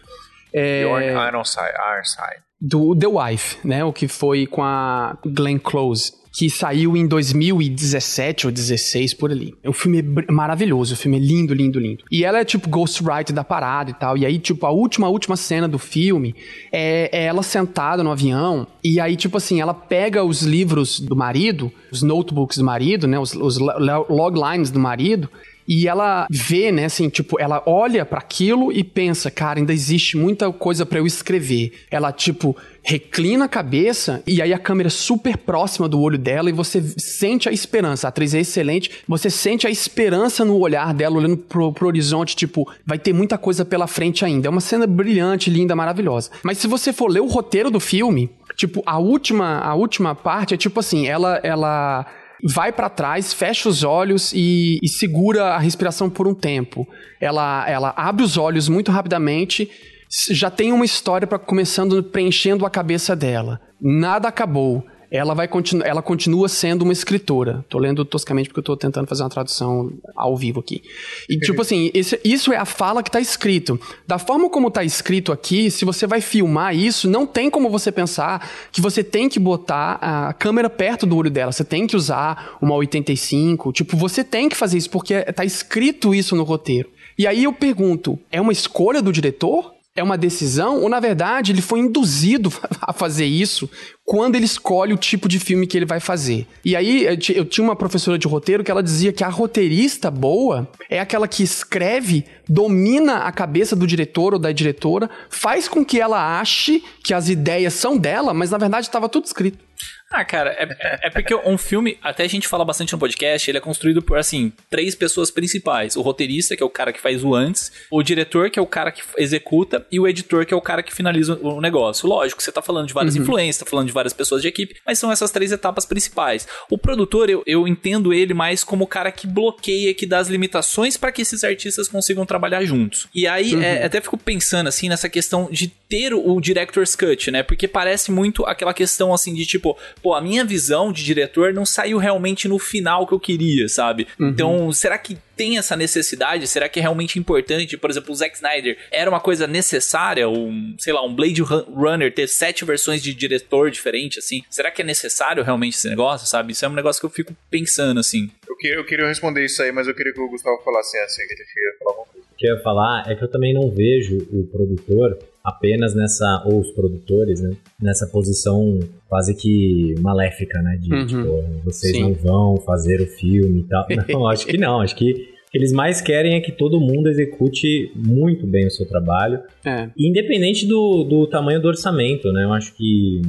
É, Bjorn Ironside. Ironside. do The Wife, né? O que foi com a Glenn Close, que saiu em 2017 ou 16 por ali. O filme é maravilhoso, o filme é lindo, lindo, lindo. E ela é tipo ghostwriter da parada e tal. E aí, tipo, a última, última cena do filme é, é ela sentada no avião. E aí, tipo assim, ela pega os livros do marido, os notebooks do marido, né? Os, os lo- lo- loglines do marido. E ela vê, né, assim, tipo, ela olha pra aquilo e pensa, cara, ainda existe muita coisa pra eu escrever. Ela, tipo, reclina a cabeça e aí a câmera super próxima do olho dela e você sente a esperança. A atriz é excelente, você sente a esperança no olhar dela, olhando pro, pro horizonte, tipo, vai ter muita coisa pela frente ainda. É uma cena brilhante, linda, maravilhosa. Mas se você for ler o roteiro do filme, tipo, a última, a última parte é tipo assim, ela, ela vai pra trás, fecha os olhos e, e segura a respiração por um tempo. Ela, ela abre os olhos muito rapidamente, já tem uma história para começando preenchendo a cabeça dela. Nada acabou. Ela vai continu ela continua sendo uma escritora. Tô lendo toscamente porque eu tô tentando fazer uma tradução ao vivo aqui. E tipo assim, esse- isso é a fala que tá escrito. Da forma como tá escrito aqui, se você vai filmar isso, não tem como você pensar que você tem que botar a câmera perto do olho dela. Você tem que usar uma 85. Tipo, você tem que fazer isso porque tá escrito isso no roteiro. E aí eu pergunto, é uma escolha do diretor? É uma decisão? Ou, na verdade, ele foi induzido a fazer isso quando ele escolhe o tipo de filme que ele vai fazer? E aí, eu ti- eu tinha uma professora de roteiro que ela dizia que a roteirista boa é aquela que escreve, domina a cabeça do diretor ou da diretora, faz com que ela ache que as ideias são dela, mas na verdade estava tudo escrito. Ah, cara, é, é- é porque um filme, até a gente fala bastante no podcast, ele é construído por, assim, três pessoas principais. O roteirista, que é o cara que faz o antes, o diretor, que é o cara que executa, e o editor, que é o cara que finaliza o negócio. Lógico, você tá falando de várias influências, tá falando de várias pessoas de equipe, mas são essas três etapas principais. O produtor, eu, eu entendo ele mais como o cara que bloqueia, que dá as limitações para que esses artistas consigam trabalhar juntos. E aí, é, até fico pensando, assim, nessa questão de ter o director's cut, né? Porque parece muito aquela questão, assim, de tipo, pô, a minha visão de diretor não saiu realmente no final que eu queria, sabe? Então, será que tem essa necessidade? Será que é realmente importante? Por exemplo, o Zack Snyder era uma coisa necessária? Um, sei lá, um Blade Run- Runner ter sete versões de diretor diferente, assim? Será que é necessário realmente esse negócio, sabe? Isso é um negócio que eu fico pensando, assim. Eu queria, eu queria responder isso aí, mas eu queria que o Gustavo falasse assim, ele queria falar alguma coisa. O que eu ia falar é que eu também não vejo o produtor apenas nessa, ou os produtores, né, nessa posição quase que maléfica, né, de Uhum. tipo, vocês Sim. não vão fazer o filme e tal. Não, acho que não, acho que o que eles mais querem é que todo mundo execute muito bem o seu trabalho, É. independente do, do tamanho do orçamento, né, eu acho que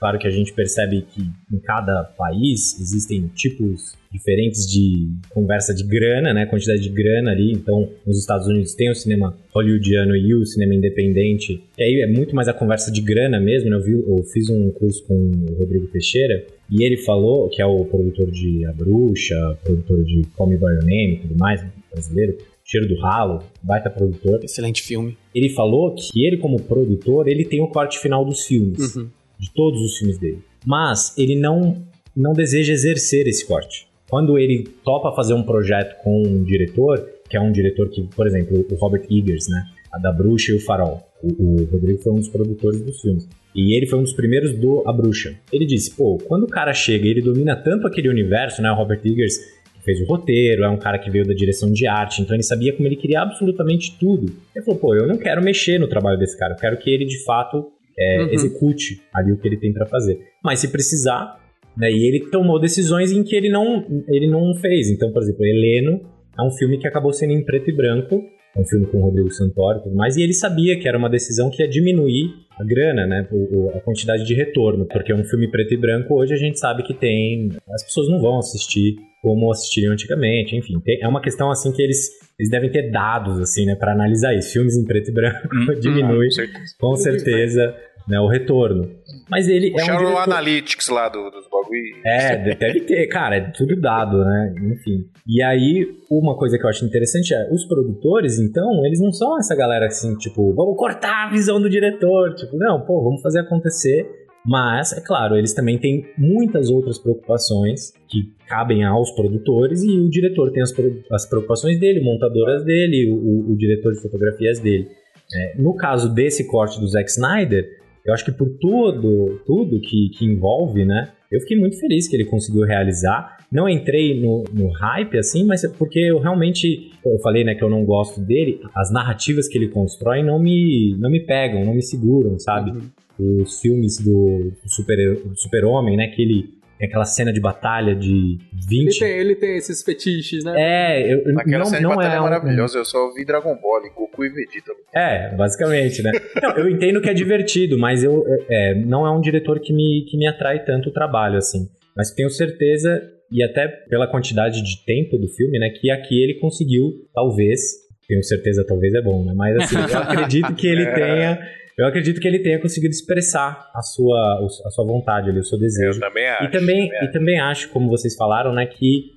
claro que a gente percebe que em cada país existem tipos diferentes de conversa de grana, né? Quantidade de grana ali. Então, nos Estados Unidos tem o cinema hollywoodiano e o cinema independente. E aí é muito mais a conversa de grana mesmo, né? Eu, vi, eu fiz um curso com o Rodrigo Teixeira e ele falou, que é o produtor de A Bruxa, produtor de Call Me By Your Name e tudo mais, brasileiro, Cheiro do Ralo, baita produtor. Excelente filme. Ele falou que ele, como produtor, ele tem o corte final dos filmes Uhum. De todos os filmes dele. Mas ele não, não deseja exercer esse corte. Quando ele topa fazer um projeto com um diretor, que é um diretor que, por exemplo, o Robert Eggers, né? A da Bruxa e o Farol. O, o Rodrigo foi um dos produtores dos filmes. E ele foi um dos primeiros do A Bruxa. Ele disse, pô, quando o cara chega e ele domina tanto aquele universo, né? O Robert Eggers fez o roteiro, é um cara que veio da direção de arte, então ele sabia como ele queria absolutamente tudo. Ele falou, pô, eu não quero mexer no trabalho desse cara, eu quero que ele de fato é, Uhum. execute ali o que ele tem pra fazer. Mas se precisar, né, e ele tomou decisões em que ele não, ele não fez. Então, por exemplo, Heleno é um filme que acabou sendo em preto e branco, é um filme com o Rodrigo Santoro e tudo mais, e ele sabia que era uma decisão que ia diminuir a grana, né, a quantidade de retorno, porque um filme preto e branco hoje a gente sabe que tem, as pessoas não vão assistir como assistiriam antigamente, enfim, tem- é uma questão assim que eles, eles devem ter dados assim, né, para analisar isso. Filmes em preto e branco Hum, diminui com certeza. com certeza né, o retorno. Mas ele é um o diretor... Analytics lá do- dos bagulho. É, de- deve ter, cara, é tudo dado, né? Enfim. E aí, uma coisa que eu acho interessante é, os produtores, então, eles não são essa galera assim, tipo, vamos cortar a visão do diretor. Tipo, não, pô, vamos fazer acontecer. Mas, é claro, eles também têm muitas outras preocupações que cabem aos produtores e o diretor tem as, as preocupações dele, montadoras dele, o, o- o diretor de fotografias dele. É, no caso desse corte do Zack Snyder, eu acho que por tudo, tudo que, que envolve, né? Eu fiquei muito feliz que ele conseguiu realizar. Não entrei no, no hype, assim, mas é porque eu realmente. Eu falei, né, que eu não gosto dele. As narrativas que ele constrói não me, não me pegam, não me seguram, sabe? Os filmes do, do super- do super-homem, né? Que ele tem aquela cena de batalha de 20. Ele tem, ele tem esses fetiches, né? É, eu, Aquela não, cena de não batalha é é um- maravilhosa, eu só vi Dragon Ball, e Goku e Vegeta. É, basicamente, né? Não, eu entendo que é divertido, mas eu é, não é um diretor que me, que me atrai tanto o trabalho, assim. Mas tenho certeza, e até pela quantidade de tempo do filme, né, que aqui ele conseguiu, talvez, tenho certeza, talvez é bom, né? Mas assim, eu acredito que ele tenha. Eu acredito que ele tenha conseguido expressar a sua, a sua vontade ali, o seu Eu desejo. também acho. E também, também e também acho, como vocês falaram, né, que,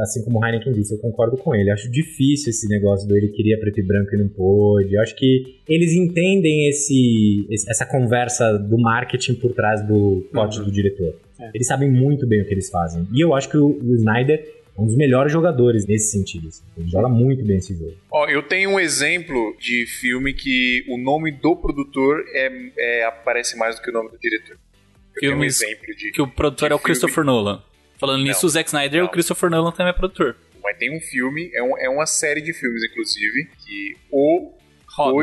assim como o Heineken disse, eu concordo com ele. Acho difícil esse negócio do ele queria preto e branco e não pôde. Eu acho que eles entendem esse, essa conversa do marketing por trás do pote do diretor. Eles sabem muito bem o que eles fazem. E eu acho que o, o Snyder é um dos melhores jogadores nesse sentido. assim. Ele joga muito bem esse jogo. Ó, eu tenho um exemplo de filme que o nome do produtor é, é- aparece mais do que o nome do diretor. Eu tenho um Filmes exemplo de. Que o produtor é o filme. Christopher Nolan. Falando nisso, o Zack Snyder, Não. o Christopher Nolan também é produtor. Mas tem um filme, é, um- é uma série de filmes, inclusive, que o, o,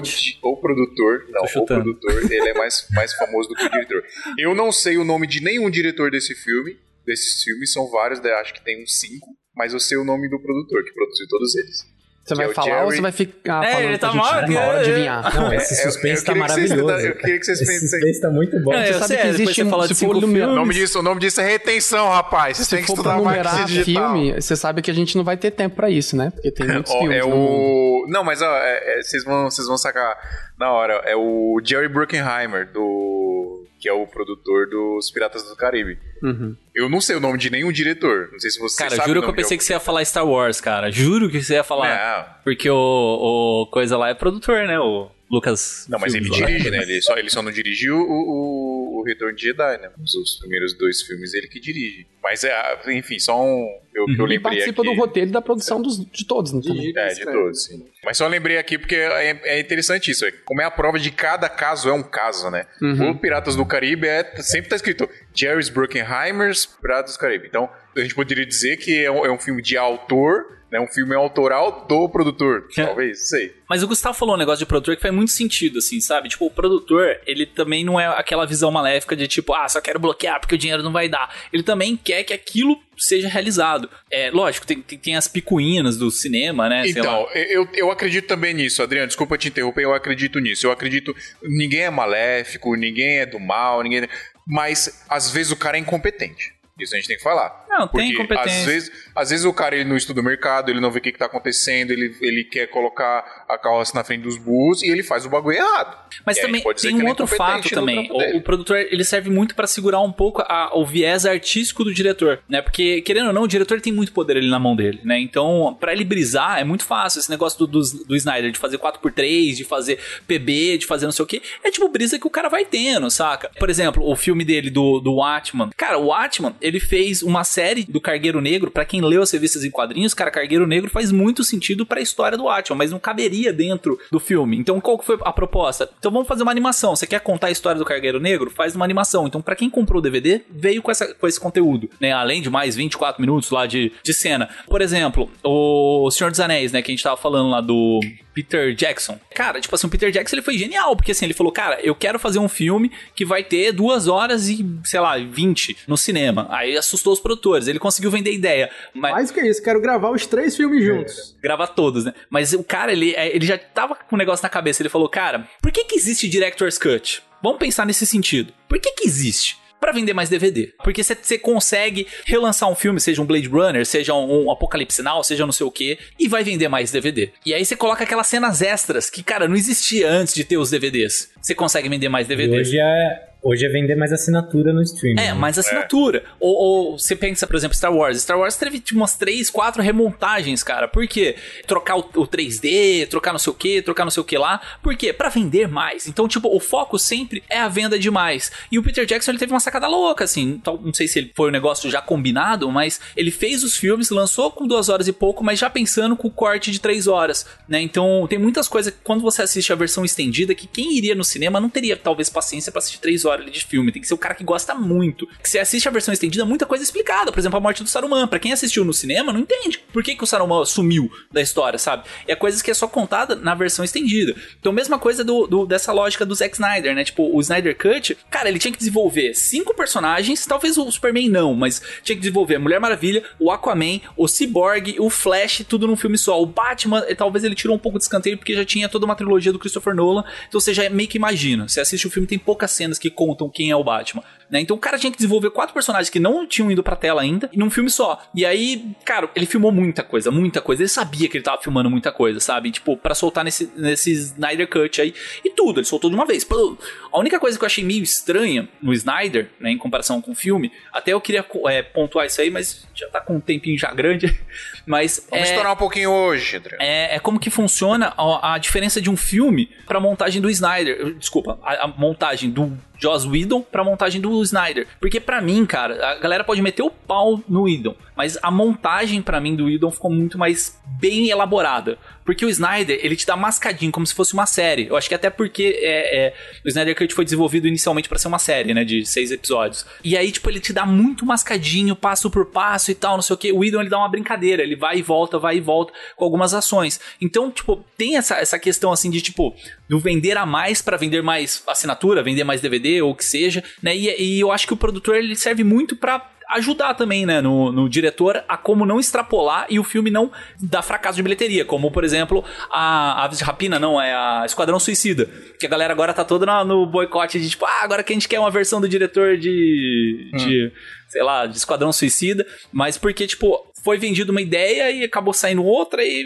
o produtor, não, o produtor, ele é mais, mais famoso do que o diretor. Eu não sei o nome de nenhum diretor desse filme, desses filmes, são vários, né, acho que tem uns cinco, mas eu sei o nome do produtor, que produziu todos eles. Você Que vai é falar Jerry. ou você vai ficar É, falando ele tá pra gente mal- uma hora adivinhar? Não, esse É, suspense tá que vocês- maravilhoso. eu queria que vocês Esse pensem- suspense tá muito bom. É, Você sabe sei, que existe você um- fala de cinco numerar- O nome filmes. disso, o nome disso é retenção, rapaz. Vocês Se têm que estudar marketing digital. filme, você sabe que a gente não vai ter tempo pra isso, né? Porque tem muitos filmes. é no mundo. o. Não, mas ó, é- é- vocês vão, vocês vão sacar na hora. É o Jerry Bruckheimer, do. que é o produtor dos Piratas do Caribe. Uhum. Eu não sei o nome de nenhum diretor. Não sei se você Cara, sabe juro o que eu pensei que você ia falar Star Wars, cara. Juro que você ia falar. Não, Porque o, o coisa lá é produtor, né? O Lucas. não, mas ele dirige, né? Ele só, ele só não dirigiu o, o, o Retorno de Jedi, né? Os, os primeiros dois filmes ele que dirige. Mas, é, enfim, só um. Eu, que eu Uhum. E lembrei participa aqui. do roteiro e da produção dos- de todos, né? também. É, de todos, sim. Mas só lembrei aqui porque é, é interessante isso. é Como é a prova de cada caso é um caso, né? Uhum. O Piratas do Caribe é, sempre tá escrito Jerry's Bruckheimer's Piratas do Caribe. Então, a gente poderia dizer que é um, é um filme de autor, né? Um filme autoral do produtor. É. Talvez, sei. Mas o Gustavo falou um negócio de produtor que faz muito sentido, assim, sabe? Tipo, o produtor, ele também não é aquela visão maléfica de tipo, ah, só quero bloquear porque o dinheiro não vai dar. Ele também quer que aquilo seja realizado. É, lógico, tem, tem, tem as picuinhas do cinema, né? Então, eu, eu acredito também nisso, Adriano. Desculpa te interromper, eu acredito nisso. Eu acredito. Ninguém é maléfico, ninguém é do mal, ninguém. Mas às vezes o cara é incompetente. Isso a gente tem que falar. Não, tem Porque competência. Às vezes, às vezes o cara ele não estuda o mercado, ele não vê o que, que tá acontecendo, ele, ele quer colocar a carroça na frente dos burros e ele faz o bagulho errado. Mas E também tem um é outro fato também. O, o produtor ele serve muito pra segurar um pouco a- o viés artístico do diretor, né? Porque querendo ou não, o diretor tem muito poder ali na mão dele, né? Então, pra ele brisar é muito fácil. Esse negócio do, do, do Snyder de fazer 4x3, de fazer PB, de fazer não sei o que, é tipo brisa que o cara vai tendo, saca? Por exemplo, o filme dele do do Watchman. Cara, o Watchman, ele fez uma série do Cargueiro Negro, pra quem leu as revistas em quadrinhos, cara, Cargueiro Negro faz muito sentido pra história do Watchman, mas não caberia dentro do filme. Então, qual que foi a proposta? Então, vamos fazer uma animação. Você quer contar a história do Cargueiro Negro? Faz uma animação. Então, pra quem comprou o DVD, veio com, essa, com esse conteúdo, né? Além de mais 24 minutos lá de, de cena. Por exemplo, o Senhor dos Anéis, né? Que a gente tava falando lá do Peter Jackson. Cara, tipo assim, o Peter Jackson ele foi genial, porque assim, ele falou, cara, eu quero fazer um filme que vai ter duas horas e, sei lá, 20 no cinema. Aí assustou os produtores, ele conseguiu vender ideia. Mas Mais que isso, quero gravar os três filmes juntos. gravar todos, né? Mas o cara, ele, é, ele já tava com um negócio na cabeça. Ele falou, cara, por que que existe Director's Cut? Vamos pensar nesse sentido. Por que que existe? Pra vender mais DVD. Porque você consegue relançar um filme, seja um Blade Runner, seja um, Apocalipse Now, seja não sei o que, e vai vender mais DVD. E aí você coloca aquelas cenas extras que, cara, não existia antes de ter os DVDs. Você consegue vender mais E DVDs. hoje é, hoje é vender mais assinatura no streaming. É, mais assinatura. Ou, ou você pensa, por exemplo, Star Wars. Star Wars teve tipo, umas 3, 4 remontagens, cara. Por quê? Trocar o, o 3D, trocar não sei o que, trocar não sei o que lá. Por quê? Pra vender mais. Então, tipo, o foco sempre é a venda de mais. E o Peter Jackson, ele teve uma sacada louca, assim. Então, não sei se ele foi um negócio já combinado, mas ele fez os filmes, lançou com duas horas e pouco, mas já pensando com o corte de três horas, né? Então, tem muitas coisas que quando você assiste a versão estendida, que quem iria no cinema não teria, talvez, paciência pra assistir três horas de filme. Tem que ser o cara que gosta muito. Que você assiste a versão estendida, muita coisa é explicada. Por exemplo, a morte do Saruman. Pra quem assistiu no cinema, não entende por que, que o Saruman sumiu da história, sabe? É coisas que é só contada na versão estendida. Então, mesma coisa do, do- dessa lógica do Zack Snyder, né? Tipo, o Snyder Cut, cara, ele tinha que desenvolver cinco personagens, talvez o Superman não, mas tinha que desenvolver a Mulher Maravilha, o Aquaman, o Cyborg, o Flash, tudo num filme só. O Batman, talvez ele tirou um pouco de escanteio porque já tinha toda uma trilogia do Christopher Nolan, então você já meio que imagina. Você assiste o filme, tem poucas cenas que contam quem é o Batman. Né? Então o cara tinha que desenvolver quatro personagens que não tinham ido pra tela ainda, num filme só. E aí, cara, ele filmou muita coisa, muita coisa. Ele sabia que ele tava filmando muita coisa, sabe? Tipo, pra soltar nesse, nesse Snyder Cut aí. E tudo, ele soltou de uma vez. Pô, A única coisa que eu achei meio estranha no Snyder, né, em comparação com o filme, até eu queria é, pontuar isso aí, mas já tá com um tempinho já grande. Mas Vamos é, estourar um pouquinho hoje, André. é, é como que funciona a, a diferença de um filme pra montagem do Snyder. Desculpa, a, a montagem do Joss Whedon pra montagem do Snyder. Porque pra mim, cara, a galera pode meter o pau no Whedon, mas a montagem pra mim do Whedon ficou muito mais bem elaborada. Porque o Snyder, ele te dá mascadinho, como se fosse uma série. Eu acho que até porque é, é, o Snyder Cut foi desenvolvido inicialmente pra ser uma série, né, de seis episódios. E aí, tipo, ele te dá muito mascadinho, passo por passo e tal, não sei o que. O Whedon, ele dá uma brincadeira, ele vai e volta, vai e volta com algumas ações. Então, tipo, tem essa, essa questão, assim, de, tipo, do vender a mais pra vender mais assinatura, vender mais DVD ou o que seja, né, e, e eu acho que o produtor, ele serve muito pra ajudar também, né, no, no diretor a como não extrapolar e o filme não dar fracasso de bilheteria, como, por exemplo, a Aves de Rapina, não, é a Esquadrão Suicida, que a galera agora tá toda na- no boicote de, tipo, ah, agora que a gente quer uma versão do diretor de, de sei lá, de Esquadrão Suicida, mas porque, tipo, foi vendida uma ideia e acabou saindo outra e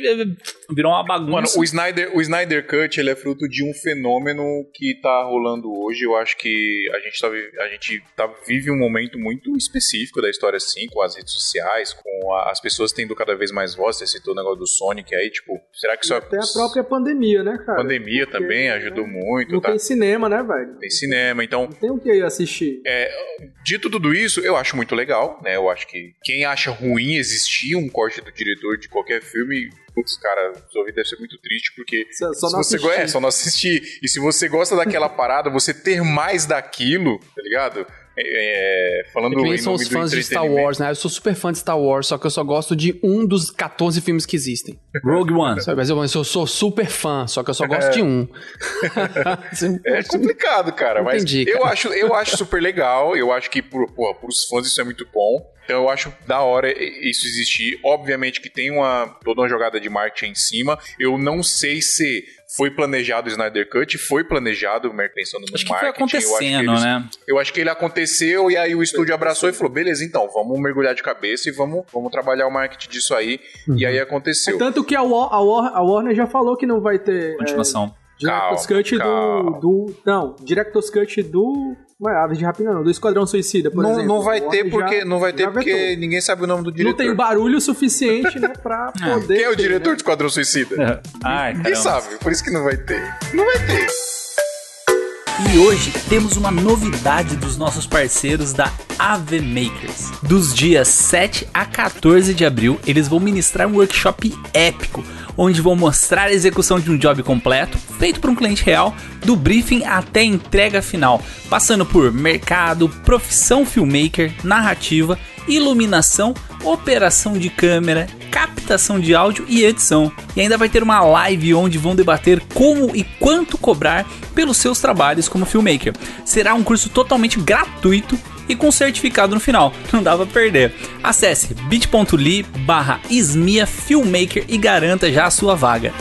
virou uma bagunça. Mano, o Snyder, o Snyder Cut ele é fruto de um fenômeno que tá rolando hoje. Eu acho que a gente, tá, a gente tá, vive um momento muito específico da história, assim, com as redes sociais, com a- as pessoas tendo cada vez mais voz. Você citou o negócio do Sonic aí, tipo, será que isso é. Até a própria pandemia, né, cara? pandemia Porque, também né, ajudou muito, Não tá? tem cinema, né, velho? Tem cinema, então Não tem o que assistir. Dito tudo isso, eu acho muito legal, né? Eu acho que quem acha ruim existir um corte do diretor de qualquer filme, putz, cara, sua vida deve ser muito triste, porque Só, só se não você assistir. go- é, só não assistir. E se você gosta daquela parada, você ter mais daquilo, tá ligado? É, é, falando É são nome os fãs de Star. Wars, né? Eu sou super fã de Star Wars, só que eu só gosto de um dos 14 filmes que existem. Rogue One. Sabe? Mas eu, eu sou super fã, só que eu só gosto de um. Assim, É complicado, cara, mas Entendi, eu cara. acho, eu acho super legal, eu acho que por, porra, pros fãs isso é muito bom. Então eu acho da hora isso existir. Obviamente que tem uma toda uma jogada de marketing em cima. Eu não sei se foi planejado o Snyder Cut, foi planejado, pensando no Acho que foi marketing. eu acho que acontecendo, eles- né? Eu acho que ele aconteceu e aí o estúdio abraçou e falou: beleza, então, vamos mergulhar de cabeça e vamos, vamos trabalhar o marketing disso aí. E aí aconteceu. É tanto que a, War- a War- a Warner já falou que não vai ter é, Continuação. Director's Calma, Cut calma. do, do. Não, Director's Cut do. Não é Aves de Rapina, não, do Esquadrão Suicida, por não, exemplo. não vai ter porque já- não vai ter porque vetou. ninguém sabe o nome do Não diretor. tem barulho suficiente, né, pra poder. Quem é o ter, diretor né? de Esquadrão Suicida? Ai, Ninguém caramba. sabe, por isso que não vai ter. Não vai ter. E hoje temos uma novidade dos nossos parceiros da AV Makers. Dos dias 7 a 14 de abril, eles vão ministrar um workshop épico, onde vão mostrar a execução de um job completo, feito por um cliente real, do briefing até a entrega final, passando por mercado, profissão filmmaker, narrativa, iluminação, operação de câmera, captação de áudio e edição. E ainda vai ter uma live onde vão debater como e quanto cobrar pelos seus trabalhos como filmmaker. Será um curso totalmente gratuito e com certificado no final. Não dá pra perder. Acesse bit.ly barra Filmmaker e garanta já a sua vaga.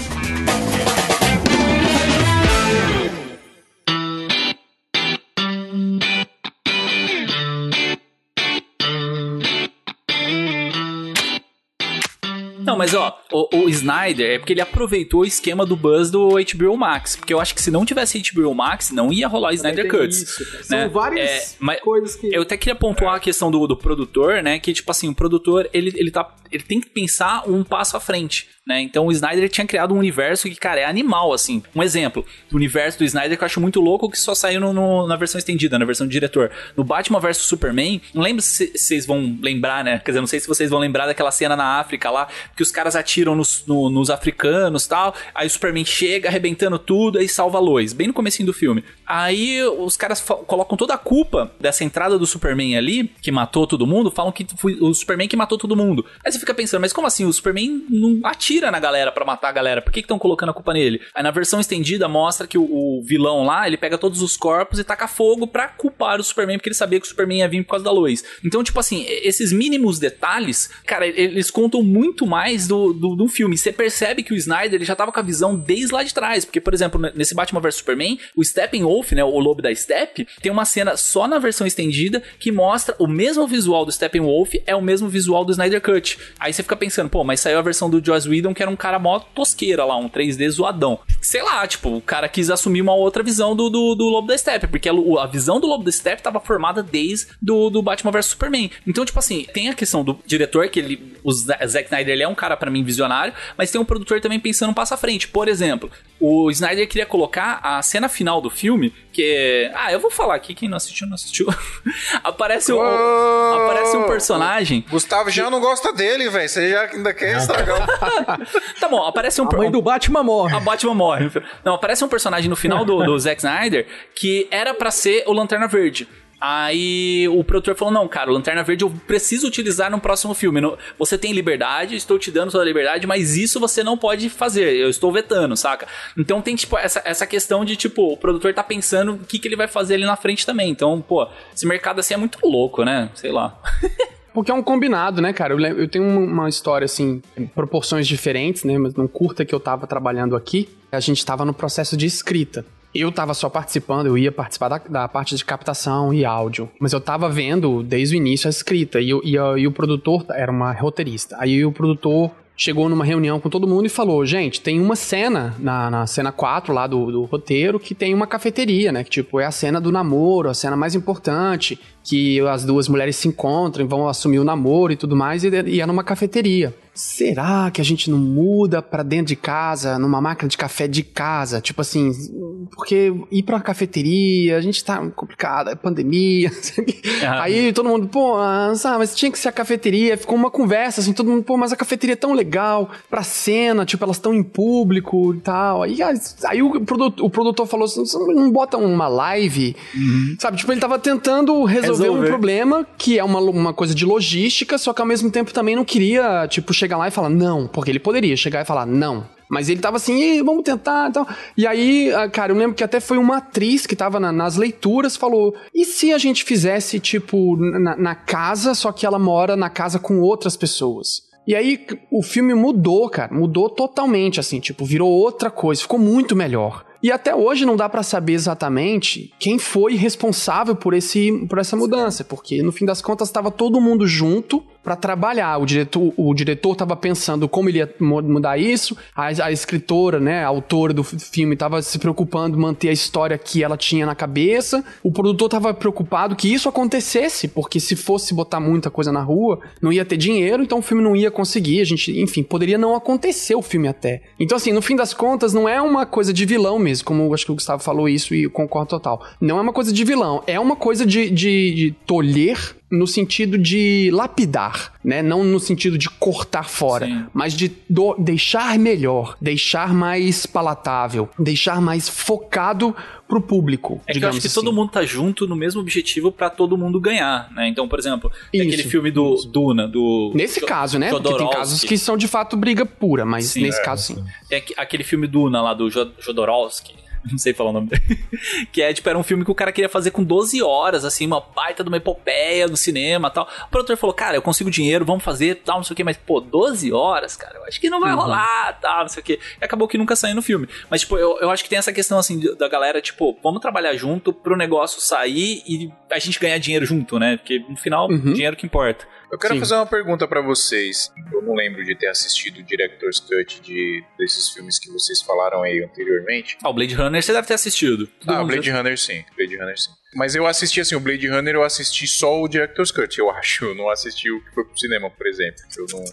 Mas ó, o, o Snyder é porque ele aproveitou o esquema do buzz do HBO Max. Porque eu acho que se não tivesse HBO Max, não ia rolar Snyder Cuts. isso, né? São várias É, mas coisas que. Eu até queria pontuar a questão do, do produtor, né? Que, tipo assim, o produtor, ele, ele, tá, ele tem que pensar um passo à frente, né? Então o Snyder tinha criado um universo que, cara, é animal, assim. Um exemplo do universo do Snyder que eu acho muito louco, que só saiu no- no- na versão estendida, na versão do diretor. No Batman vs Superman, não lembro se vocês vão lembrar, né? Quer dizer, não sei se vocês vão lembrar daquela cena na África lá, que os caras atiram nos, no- nos africanos tal, aí o Superman chega arrebentando tudo, aí salva a Lois, bem no comecinho do filme. Aí os caras colocam toda a culpa dessa entrada do Superman ali, que matou todo mundo, falam que foi o Superman que matou todo mundo. Aí você fica pensando, mas como assim? O Superman não atira na galera pra matar a galera, por que estão colocando a culpa nele? Aí na versão estendida mostra que o, o vilão lá, ele pega todos os corpos e taca fogo pra culpar o Superman, porque ele sabia que o Superman ia vir por causa da Lois. Então, tipo assim, esses mínimos detalhes, cara, eles contam muito mais do, do, do filme. Você percebe que o Snyder ele já tava com a visão desde lá de trás. Porque, por exemplo, nesse Batman vs Superman, o Steppenwolf, né, o lobo da Step, tem uma cena só na versão estendida que mostra o mesmo visual do Steppenwolf, é o mesmo visual do Snyder Cut. Aí você fica pensando, pô, mas saiu a versão do Joss Whedon que era um cara mó tosqueira lá, um 3D zoadão. Sei lá, tipo, o cara quis assumir uma outra visão do, do, do Lobo da Steppe, porque a, visão do Lobo da Steppe tava formada desde do, do Batman vs Superman. Então, tipo assim, tem a questão do diretor, que ele, o Za- Zack Snyder, ele é um cara pra mim visionário, mas tem um produtor também pensando um passo à frente. Por exemplo, o Snyder queria colocar a cena final do filme, que é... Ah, eu vou falar aqui, quem não assistiu, não assistiu. aparece, um, aparece um personagem... Gustavo já não gosta dele, velho. Você já ainda quer estragar o... Tá bom, aparece um... A mãe do Batman morre. A Batman morre. Não, aparece um personagem no final do, do Zack Snyder que era pra ser o Lanterna Verde. Aí o produtor falou: Não, cara, o Lanterna Verde eu preciso utilizar no próximo filme. Não- Você tem liberdade, estou te dando toda a liberdade, mas isso você não pode fazer. Eu estou vetando, saca? Então tem, tipo, essa, essa questão de, tipo, o produtor tá pensando o que, que ele vai fazer ali na frente também. Então, pô, esse mercado assim é muito louco, né? Sei lá. Porque é um combinado, né, cara? Eu, lem- eu tenho uma, história, assim, proporções diferentes, né? Mas num curta que eu tava trabalhando aqui, a gente tava no processo de escrita. Eu tava só participando, eu ia participar da, da parte de captação e áudio. Mas eu tava vendo desde o início a escrita. E, o- e, a- e o produtor era uma roteirista. Aí o produtor chegou numa reunião com todo mundo e falou: gente, tem uma cena na, na cena 4 lá do, do roteiro que tem uma cafeteria, né? Que tipo, é a cena do namoro, a cena mais importante, que as duas mulheres se encontram, vão assumir o namoro e tudo mais, e, e é numa cafeteria. Será que a gente não muda pra dentro de casa, numa máquina de café de casa? Tipo assim, porque ir pra cafeteria, a gente tá complicado, é pandemia. Ah. Aí todo mundo, pô, ah, sabe, mas tinha que ser a cafeteria. Ficou uma conversa assim, todo mundo, pô, mas a cafeteria é tão legal pra cena, tipo, elas estão em público e tal. Aí, aí o, produtor, o produtor falou assim: não bota uma live, sabe? Tipo, ele tava tentando resolver, Resolver. um problema que é uma, uma coisa de logística, só que ao mesmo tempo também não queria, tipo, chegar lá e falar não, porque ele poderia chegar e falar não. Mas ele tava assim, "Ih, vamos tentar e tal. E aí, ah, cara, eu lembro que até foi uma atriz que tava na- nas leituras, falou: e se a gente fizesse, tipo, na, na casa, só que ela mora na casa com outras pessoas? E aí o filme mudou, cara, mudou totalmente, assim, tipo, virou outra coisa, ficou muito melhor. E até hoje não dá pra saber exatamente quem foi responsável por, esse, por essa mudança, porque no fim das contas estava todo mundo junto pra trabalhar. O diretor, o diretor tava pensando como ele ia mu- mudar isso, a, a escritora, né, a autora do fi- filme tava se preocupando manter a história que ela tinha na cabeça. O produtor tava preocupado que isso acontecesse, porque se fosse botar muita coisa na rua, não ia ter dinheiro, então o filme não ia conseguir, a gente, enfim, poderia não acontecer o filme até. Então assim, no fim das contas, não é uma coisa de vilão mesmo, como acho que o Gustavo falou isso e eu concordo total. Não é uma coisa de vilão, é uma coisa de, de, de tolher no sentido de lapidar, né? Não no sentido de cortar fora, Sim. mas de do- deixar melhor, deixar mais palatável, deixar mais focado pro público. É que eu acho que assim. todo mundo tá junto no mesmo objetivo pra todo mundo ganhar, né? Então, por exemplo, tem Isso, aquele filme do Duna, do... Nesse Jo- caso, né? Porque tem Jodorowsky. casos que são de fato briga pura, mas Sim. nesse caso sim. Tem aqu- aquele filme Duna lá do Jo- Jodorowsky. Não sei falar o nome dele. que é, tipo, era um filme que o cara queria fazer com 12 horas, assim, uma baita de uma epopeia no cinema tal. O produtor falou, cara, eu consigo dinheiro, vamos fazer tal, não sei o que, mas, pô, 12 horas, cara, eu acho que não vai Uhum. rolar, tal, não sei o que. E acabou que nunca saiu no filme. Mas, tipo, eu, eu acho que tem essa questão, assim, da galera, tipo, vamos trabalhar junto pro negócio sair e a gente ganhar dinheiro junto, né? Porque no final, Uhum. dinheiro que importa. Eu quero Sim. fazer uma pergunta pra vocês. Eu não lembro de ter assistido o Director's Cut de, desses filmes que vocês falaram aí anteriormente. Ah, o Blade Runner você deve ter assistido. Ah, o Blade já- Runner sim. Blade Runner sim. Mas eu assisti assim, o Blade Runner eu assisti só o Director's Cut, eu acho. Eu não assisti o que foi pro cinema, por exemplo. Eu não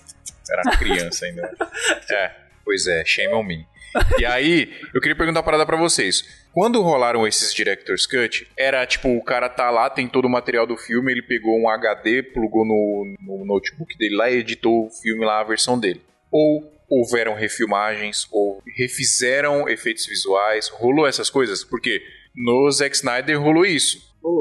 era criança ainda. É, pois é, shame on me. E aí, eu queria perguntar uma parada pra vocês. Quando rolaram esses Director's Cut, era tipo, o cara tá lá, tem todo o material do filme, ele pegou um HD, plugou no, no notebook dele lá e editou o filme lá, a versão dele. Ou houveram refilmagens, ou refizeram efeitos visuais, rolou essas coisas? Porque no Zack Snyder rolou isso.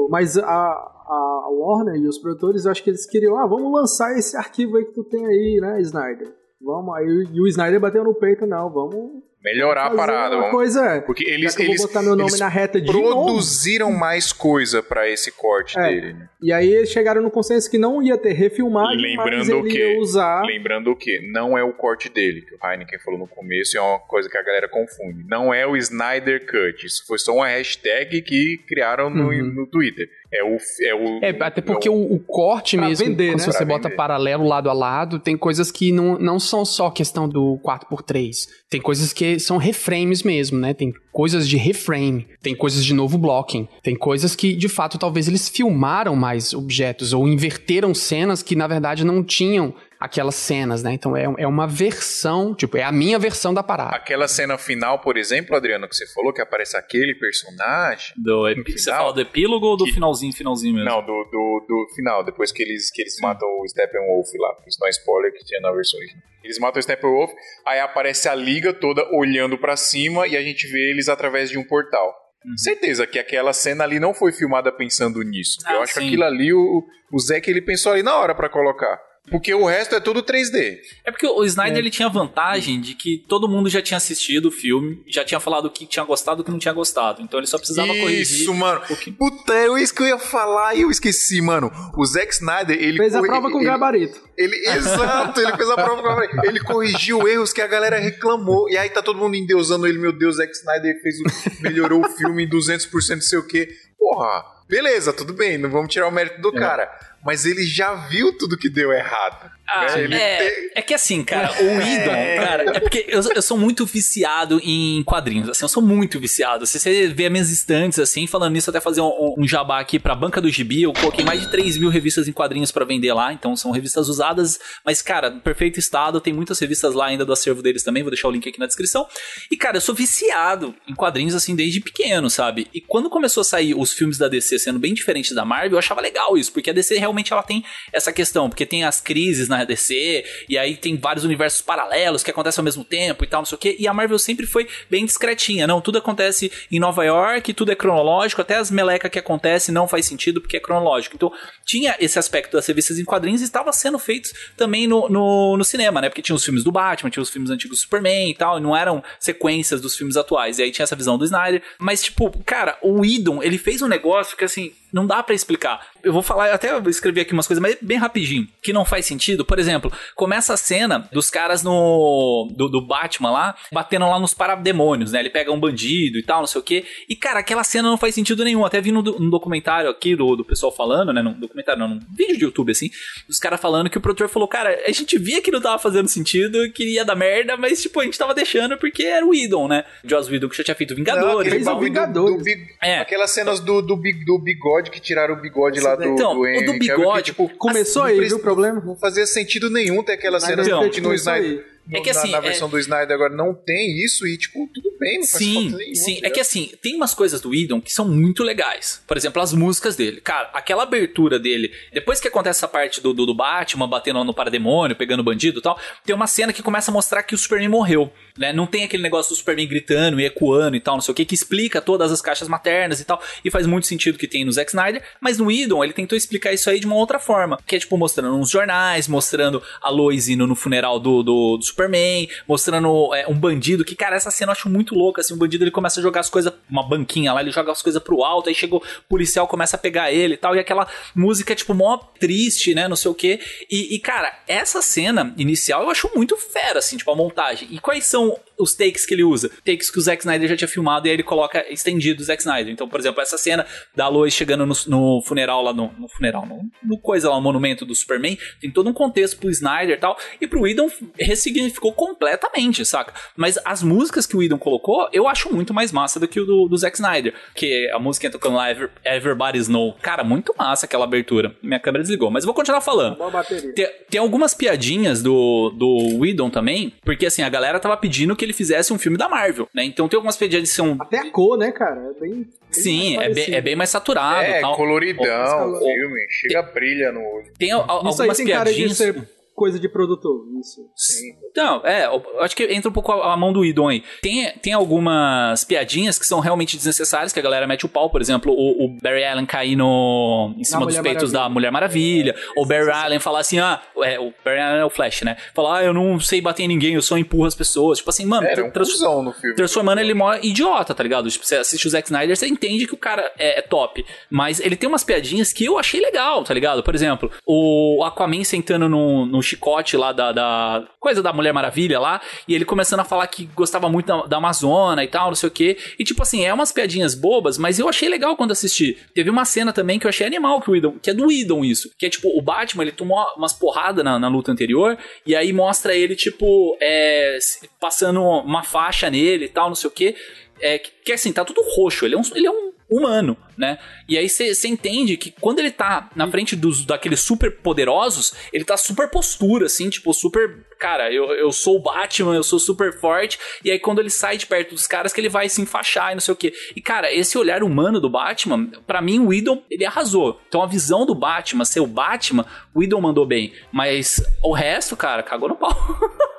Mas a, a Warner e os produtores, eu acho que eles queriam, ah, vamos lançar esse arquivo aí que tu tem aí, né, Snyder? Vamos, aí e o Snyder bateu no peito, não, vamos Melhorar a fazer parada, vamos coisa, é. Porque eles, eles, botar meu nome na reta de novo. produziram mais coisa pra esse corte É. dele. né? E aí eles chegaram no consenso que não ia ter refilmagem, mas Lembrando que- ia usar... Lembrando o que? Não é o corte dele, que o Heineken falou no começo, e é uma coisa que a galera confunde. Não é o Snyder Cut. Isso foi só uma hashtag que criaram no, Uhum. no Twitter. É o. É, o, É, até porque é o, o corte mesmo, vender, quando né? você Pra bota vender. paralelo lado a lado, tem coisas que não, não são só questão do 4x3. Tem coisas que são reframes mesmo, né? Tem coisas de reframe, tem coisas de novo blocking, tem coisas que, de fato, talvez eles filmaram mais objetos ou inverteram cenas que, na verdade, não tinham aquelas cenas, né? Então é, é uma versão, tipo, é a minha versão da parada. Aquela cena final, por exemplo, Adriano, que você falou, que aparece aquele personagem. Do epi- No Você final, fala do epílogo ou do que- finalzinho, finalzinho mesmo? Não, do, do, do final, depois que eles, que eles matam o Steppenwolf lá. Isso não é spoiler que tinha na versão original. Eles matam o Steppenwolf, aí aparece a liga toda olhando pra cima e a gente vê eles através de um portal. Uhum. Certeza que aquela cena ali não foi filmada pensando nisso. Ah, Eu acho sim. que aquilo ali, o, o Zack ele pensou ali na hora pra colocar. Porque o resto é tudo 3D. É porque o Snyder ele tinha a vantagem de que todo mundo já tinha assistido o filme, já tinha falado o que tinha gostado e o que não tinha gostado. Então ele só precisava corrigir. Isso, mano. um pouquinho. Puta, é isso que eu ia falar e eu esqueci, mano. O Zack Snyder, ele... Fez a prova com ele- gabarito. Ele, exato, ele fez a prova com a Ele corrigiu erros que a galera reclamou. E aí tá todo mundo endeusando ele. Meu Deus, Zack Snyder fez o, melhorou o filme em 200%, não sei o quê. Porra, beleza, tudo bem, não vamos tirar o mérito do cara. Mas ele já viu tudo que deu errado. Ah, né? É, tem- é que assim, cara, o Idon, cara, é porque eu, eu sou muito viciado em quadrinhos, assim, eu sou muito viciado. Se você vê minhas estantes, assim, falando nisso, até fazer um, um jabá aqui pra banca do Gibi, eu coloquei mais de 3 mil revistas em quadrinhos pra vender lá, então são revistas usadas, mas, cara, perfeito estado, tem muitas revistas lá ainda do acervo deles também, vou deixar o link aqui na descrição. E, cara, eu sou viciado em quadrinhos, assim, desde pequeno, sabe? E quando começou a sair os filmes da DC sendo bem diferentes da Marvel, eu achava legal isso, porque a DC realmente ela tem essa questão, porque tem as crises na DC, e aí tem vários universos paralelos que acontecem ao mesmo tempo e tal, não sei o quê, e a Marvel sempre foi bem discretinha, não, tudo acontece em Nova York, tudo é cronológico, até as melecas que acontecem não faz sentido porque é cronológico. Então, tinha esse aspecto das revistas em quadrinhos e estava sendo feitos também no, no, no cinema, né? Porque tinha os filmes do Batman, tinha os filmes antigos do Superman e tal, e não eram sequências dos filmes atuais. E aí tinha essa visão do Snyder. Mas, tipo, cara, o Idon, ele fez um negócio que, assim, não dá pra explicar. Eu vou falar, até eu escrevi aqui umas coisas, mas bem rapidinho, que não faz sentido. Por exemplo, começa a cena dos caras no. do, do Batman lá, batendo lá nos parademônios, né? Ele pega um bandido e tal, não sei o quê. E, cara, aquela cena não faz sentido nenhum. Até vi no, do- no documentário aqui do, do pessoal falando, né? Num documentário, não, num vídeo de YouTube, assim, dos caras falando que o produtor falou, cara, a gente via que não tava fazendo sentido, que ia dar merda, mas, tipo, a gente tava deixando porque era o Idon, né? Joss Whedon que já tinha feito Não, Vingadores. aquele fez o bagulho do- Vingadores. do big- É. Aquelas cenas do, do, big- do bigode que tiraram o bigode lá do, Então, do o do Henry Cavill, bigode- que, tipo, Começou aí, viu o problema? Não fazia sentido nenhum ter aquela cena Então, no Snyder. aí. É que na- assim, na, é- versão do Snyder agora não tem isso e, tipo, tudo bem, não faz Sim, nenhuma, sim. É que assim, tem umas coisas do Idon que são muito legais. Por exemplo, as músicas dele. Cara, aquela abertura dele, depois que acontece essa parte do, do, do Batman batendo no parademônio, pegando bandido e tal, tem uma cena que começa a mostrar que o Superman morreu. Né? Não tem aquele negócio do Superman gritando e ecoando e tal, não sei o que, que explica todas as caixas maternas e tal. E faz muito sentido que tem no Zack Snyder. Mas no Idon, ele tentou explicar isso aí de uma outra forma. Que é tipo mostrando uns jornais, mostrando a Lois indo no funeral do, do, do Superman, mostrando é, um bandido. Que, cara, essa cena eu acho muito louca. Assim, o bandido ele começa a jogar as coisas, uma banquinha lá, ele joga as coisas pro alto. Aí chegou o policial, começa a pegar ele e tal. E aquela música, tipo, mó triste, né? Não sei o que. E, e, cara, essa cena inicial eu acho muito fera, assim, tipo, a montagem. E quais são os takes que ele usa. Takes que o Zack Snyder já tinha filmado e aí ele coloca estendido o Zack Snyder. Então, por exemplo, essa cena da Lois chegando no, no funeral lá, no, no funeral, no, no, coisa lá, o monumento do Superman, tem todo um contexto pro Snyder e tal, e pro Whedon ressignificou completamente, saca? Mas as músicas que o Whedon colocou, eu acho muito mais massa do que o do, do Zack Snyder, que a música tocando lá, Ever, Everybody's Know. Cara, muito massa aquela abertura. Minha câmera desligou, mas eu vou continuar falando. Tem, tem algumas piadinhas do, do Whedon também, porque assim, a galera tava pedindo que ele fizesse um filme da Marvel, né? Então tem algumas piadinhas que são... Até a cor, né, cara? É bem... bem Sim, é bem, é bem mais saturado É, tal. coloridão, O- filme. Chega brilha no olho. Tem Isso aí algumas tem cara de piadinhas... ser coisa de produtor, isso. Não, é, eu acho que entra um pouco a, a mão do Idon aí. Tem, tem algumas piadinhas que são realmente desnecessárias, que a galera mete o pau, por exemplo, o, o Barry Allen cair no, em cima dos peitos Maravilha. da Mulher Maravilha, ou Barry Allen falar assim, ah, é, o Barry Allen é o Flash, né? Falar, ah, eu não sei bater em ninguém, eu só empurro as pessoas. Tipo assim, mano, Era tra- um trans- no filme. transformando ele mó idiota, tá ligado? Tipo, você assiste o Zack Snyder, você entende que o cara é, é top. Mas ele tem umas piadinhas que eu achei legal, tá ligado? Por exemplo, o Aquaman sentando no, no chicote lá da, da coisa da Mulher Maravilha lá, e ele começando a falar que gostava muito da, da Amazônia e tal, não sei o quê. E tipo assim, é umas piadinhas bobas, mas eu achei legal quando assisti. Teve uma cena também que eu achei animal que o Idon, que é do Idon isso, que é tipo, o Batman, ele tomou umas porradas na, na luta anterior, e aí mostra ele, tipo, é, passando uma faixa nele e tal, não sei o quê. É, que, que assim, tá tudo roxo, ele é um, ele é um humano, né? E aí você entende que quando ele tá na frente dos daqueles super poderosos, ele tá super postura, assim, tipo, super. Cara, eu, eu sou o Batman, eu sou super forte. E aí quando ele sai de perto dos caras, que ele vai se enfaixar e não sei o quê. E cara, esse olhar humano do Batman, pra mim o Idol, ele arrasou. Então a visão do Batman, ser o Batman, o Idol mandou bem. Mas o resto, cara, cagou no pau.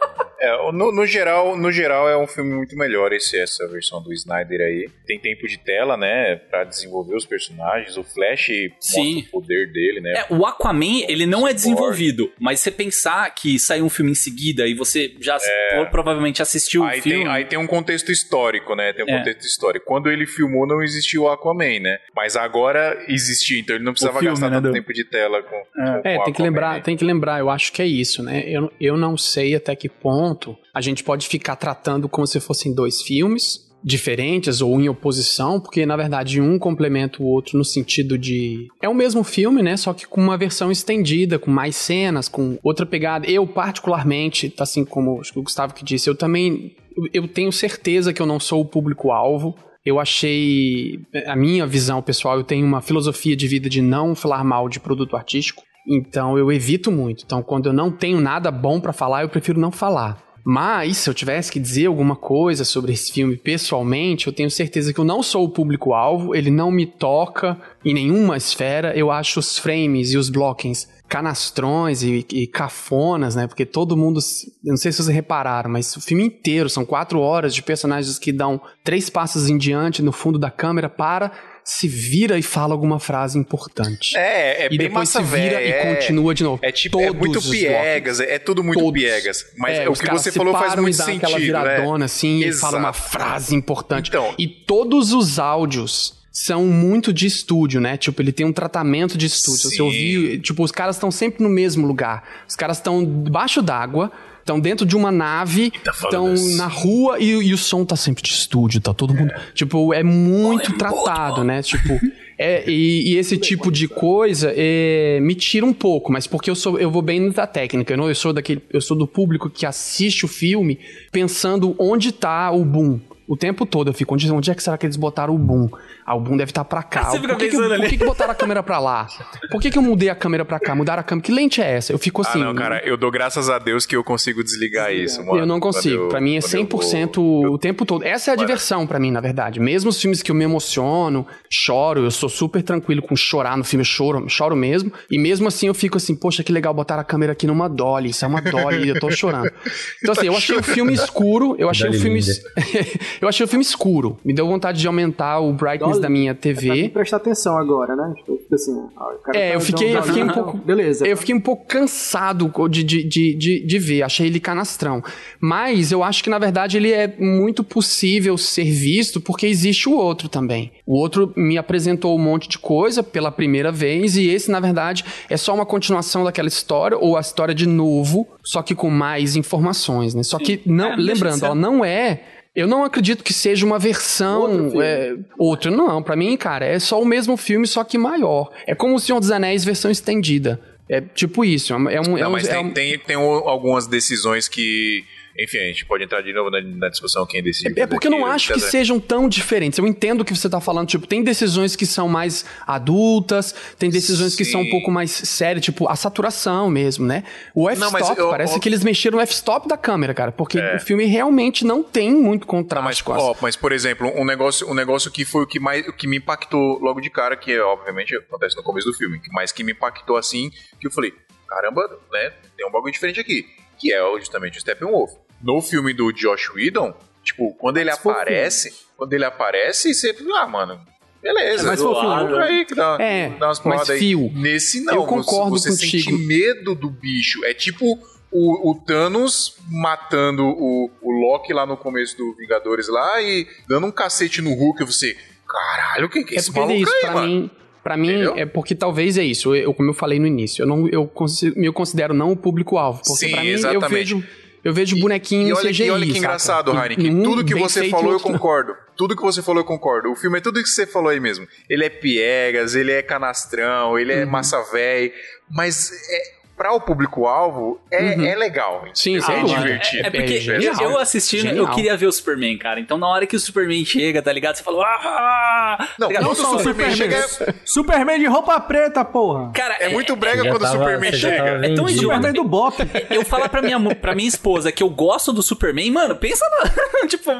É, no, no geral, no geral é um filme muito melhor esse, essa versão do Snyder aí. Tem tempo de tela, né, Pra desenvolver os personagens. O Flash Sim. mostra o poder dele, né? É, o Aquaman, ele não é desenvolvido, mas você pensar que saiu um filme em seguida e você já pro- provavelmente assistiu Aí o filme. tem, aí tem um contexto histórico, né? Tem um É. contexto histórico. Quando ele filmou, não existia o Aquaman, né? Mas agora existia, então ele não precisava filme, gastar né, tanto do- tempo de tela com, com É, o tem que Aquaman, lembrar, tem que lembrar, eu acho que é isso, né? Eu, eu não sei até que ponto a gente pode ficar tratando como se fossem dois filmes diferentes ou em oposição, porque na verdade um complementa o outro no sentido de é o mesmo filme, né, só que com uma versão estendida, com mais cenas, com outra pegada. Eu particularmente, assim como acho que o Gustavo que disse, eu também eu- tenho certeza que eu não sou o público alvo. Eu achei a minha visão pessoal, eu tenho uma filosofia de vida de não falar mal de produto artístico. Então eu evito muito. Então quando eu não tenho nada bom pra falar, eu prefiro não falar. Mas se eu tivesse que dizer alguma coisa sobre esse filme pessoalmente, eu tenho certeza que eu não sou o público-alvo, ele não me toca em nenhuma esfera. Eu acho os frames e os blockings canastrões e, e cafonas, né? Porque todo mundo. Não sei se vocês repararam, mas o filme inteiro são quatro horas de personagens que dão três passos em diante no fundo da câmera para se vira e fala alguma frase importante. É, é e bem depois massa se vira velha, e é- continua de novo. É tipo, é Todos muito os piegas, é, é tudo muito Todos. piegas. Mas É, o que você falou faz muito e sentido. aquela viradona é. assim e Exato. fala uma frase importante. Então- E todos os áudios são muito de estúdio, né? Tipo, ele tem um tratamento de estúdio. Sim. Você ouviu, tipo, os caras estão sempre no mesmo lugar. Os caras estão debaixo d'água, estão dentro de uma nave, Tá estão na rua e, e o som tá sempre de estúdio, tá todo mundo. Tipo, é muito tratado, né? Tipo. É, e, e esse tipo de coisa é, me tira um pouco, mas porque eu sou eu vou bem da técnica, não, eu sou daquele eu sou do público que assiste o filme pensando onde tá o boom. O tempo todo eu fico, onde, onde é que será que eles botaram o boom? Ah, o boom deve estar pra cá. Você fica por que, que, pensando eu- ali. por que, que botaram a câmera pra lá? Por que, que eu mudei a câmera pra cá? Mudaram a câmera? Que lente é essa? Eu fico Ah, assim. não, cara, eu dou graças a Deus que eu consigo desligar isso, mano. eu não consigo. eu- Pra mim é quando eu 100% vou- o tempo todo. Essa é a diversão pra mim, na verdade. Mesmo os filmes que eu me emociono, choro, eu sou super tranquilo com chorar no filme, eu choro, choro mesmo. E mesmo assim eu fico assim, poxa, que legal botar a câmera aqui numa dolly. Isso é uma dolly, eu tô chorando. Então assim, eu achei o filme escuro, eu achei o filme. Eu achei o filme escuro. Me deu vontade de aumentar o brightness Olha, da minha É TV. prestar atenção agora, né? Tipo, tipo assim, ó, o cara É, tá eu fiquei, eu fiquei um pouco. Beleza. Eu fiquei um pouco cansado de, de, de, de, de ver. Achei ele canastrão. Mas eu acho que, na verdade, ele é muito possível ser visto porque existe o outro também. O outro me apresentou um monte de coisa pela primeira vez, e esse, na verdade, é só uma continuação daquela história, ou a história de novo, só que com mais informações, né? Só que, não, É, não de lembrando, ela não é. Eu não acredito que seja uma versão. Outro filme. é, outro, não. Pra mim, cara, é só o mesmo filme, só que maior. É como o Senhor dos Anéis versão estendida. É tipo isso. É um. É um, é Não, um- mas é tem, um- tem, tem algumas decisões que. Enfim, a gente pode entrar de novo na, na discussão quem decide. É porque eu não acho que sejam tão diferentes. Eu entendo o que você tá falando. Tipo, tem decisões que são mais adultas, tem decisões que são um Sim. pouco mais sérias, tipo a saturação mesmo, né? O f-stop, parece eu- que eles mexeram no f-stop da câmera, cara. Porque o filme realmente não tem muito contraste Mas, com as... ó, mas, por exemplo, um negócio, um negócio que foi o que mais o que me impactou logo de cara, que é, obviamente acontece no começo do filme, mas que me impactou assim, que eu falei, caramba, né, tem um bagulho diferente aqui, que é o- justamente o Steppenwolf. No filme do Josh Whedon, tipo, quando ele fofinho. aparece, quando ele aparece, você, ah, mano, beleza. É fofinho, Zoado né? aí, que dá, É, dá umas mas, aí. Fio, Nesse não, eu você- concordo você, contigo. sente medo do bicho. É tipo o, o Thanos matando o, o Loki lá no começo do Vingadores lá e dando um cacete no Hulk você, caralho, o que, que é É esse é maluco isso, aí, pra mano? mim, pra mim Entendeu? é porque talvez é isso. Eu, como eu falei no início, eu não eu me considero não o público-alvo. Porque Sim, pra mim eu exatamente. vejo, eu vejo bonequinho E olha, CGI, e olha que saca? engraçado, E Heineken. Tudo que você falou eu concordo. Tudo que você falou eu concordo. O filme é tudo que você falou aí mesmo. Ele é piegas, ele é canastrão, ele é Uhum. massa véi. Mas é, pra o público-alvo é, Uhum. é legal. Sim, é divertido. É, é porque É genial. eu assistindo, eu Genial. queria ver o Superman, cara. Então na hora que o Superman chega, tá ligado? Você fala, ah! Não, tá ligado? quando o Superman chega, Superman de roupa preta, porra. Cara, é muito brega quando o tava- Superman você já chega. É tão idiota. Superman do Bop. eu falar pra minha, pra minha esposa que eu gosto do Superman, mano, pensa na. tipo,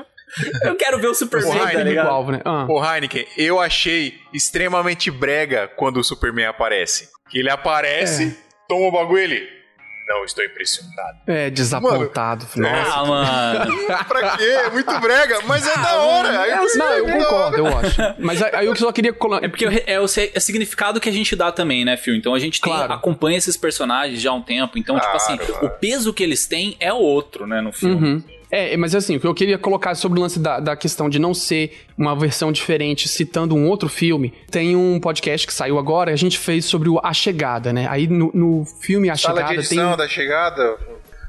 eu quero ver o Superman, Porra, tá ele ligado? Público-alvo, né? Ah. Ô Heineken, eu achei extremamente brega quando o Superman aparece. Que ele aparece, toma o bagulho ele. Não, estou impressionado. É, desapontado. Nossa. Ah, mano. pra quê? É muito brega, mas é da hora. Aí eu Não, eu é concordo, eu acho. Mas aí eu só queria colar. É porque é o, se- é significado que a gente dá também, né, Phil? Então a gente tem- Claro. acompanha esses personagens já há um tempo. Então, tipo Claro, assim, claro. o peso que eles têm é outro, né, no filme. Uhum. É, mas assim, o que eu queria colocar sobre o lance da, da questão de não ser uma versão diferente citando um outro filme, tem um podcast que saiu agora, a gente fez sobre o A Chegada, né? Aí no, no filme A Sala de Chegada tem, edição da chegada.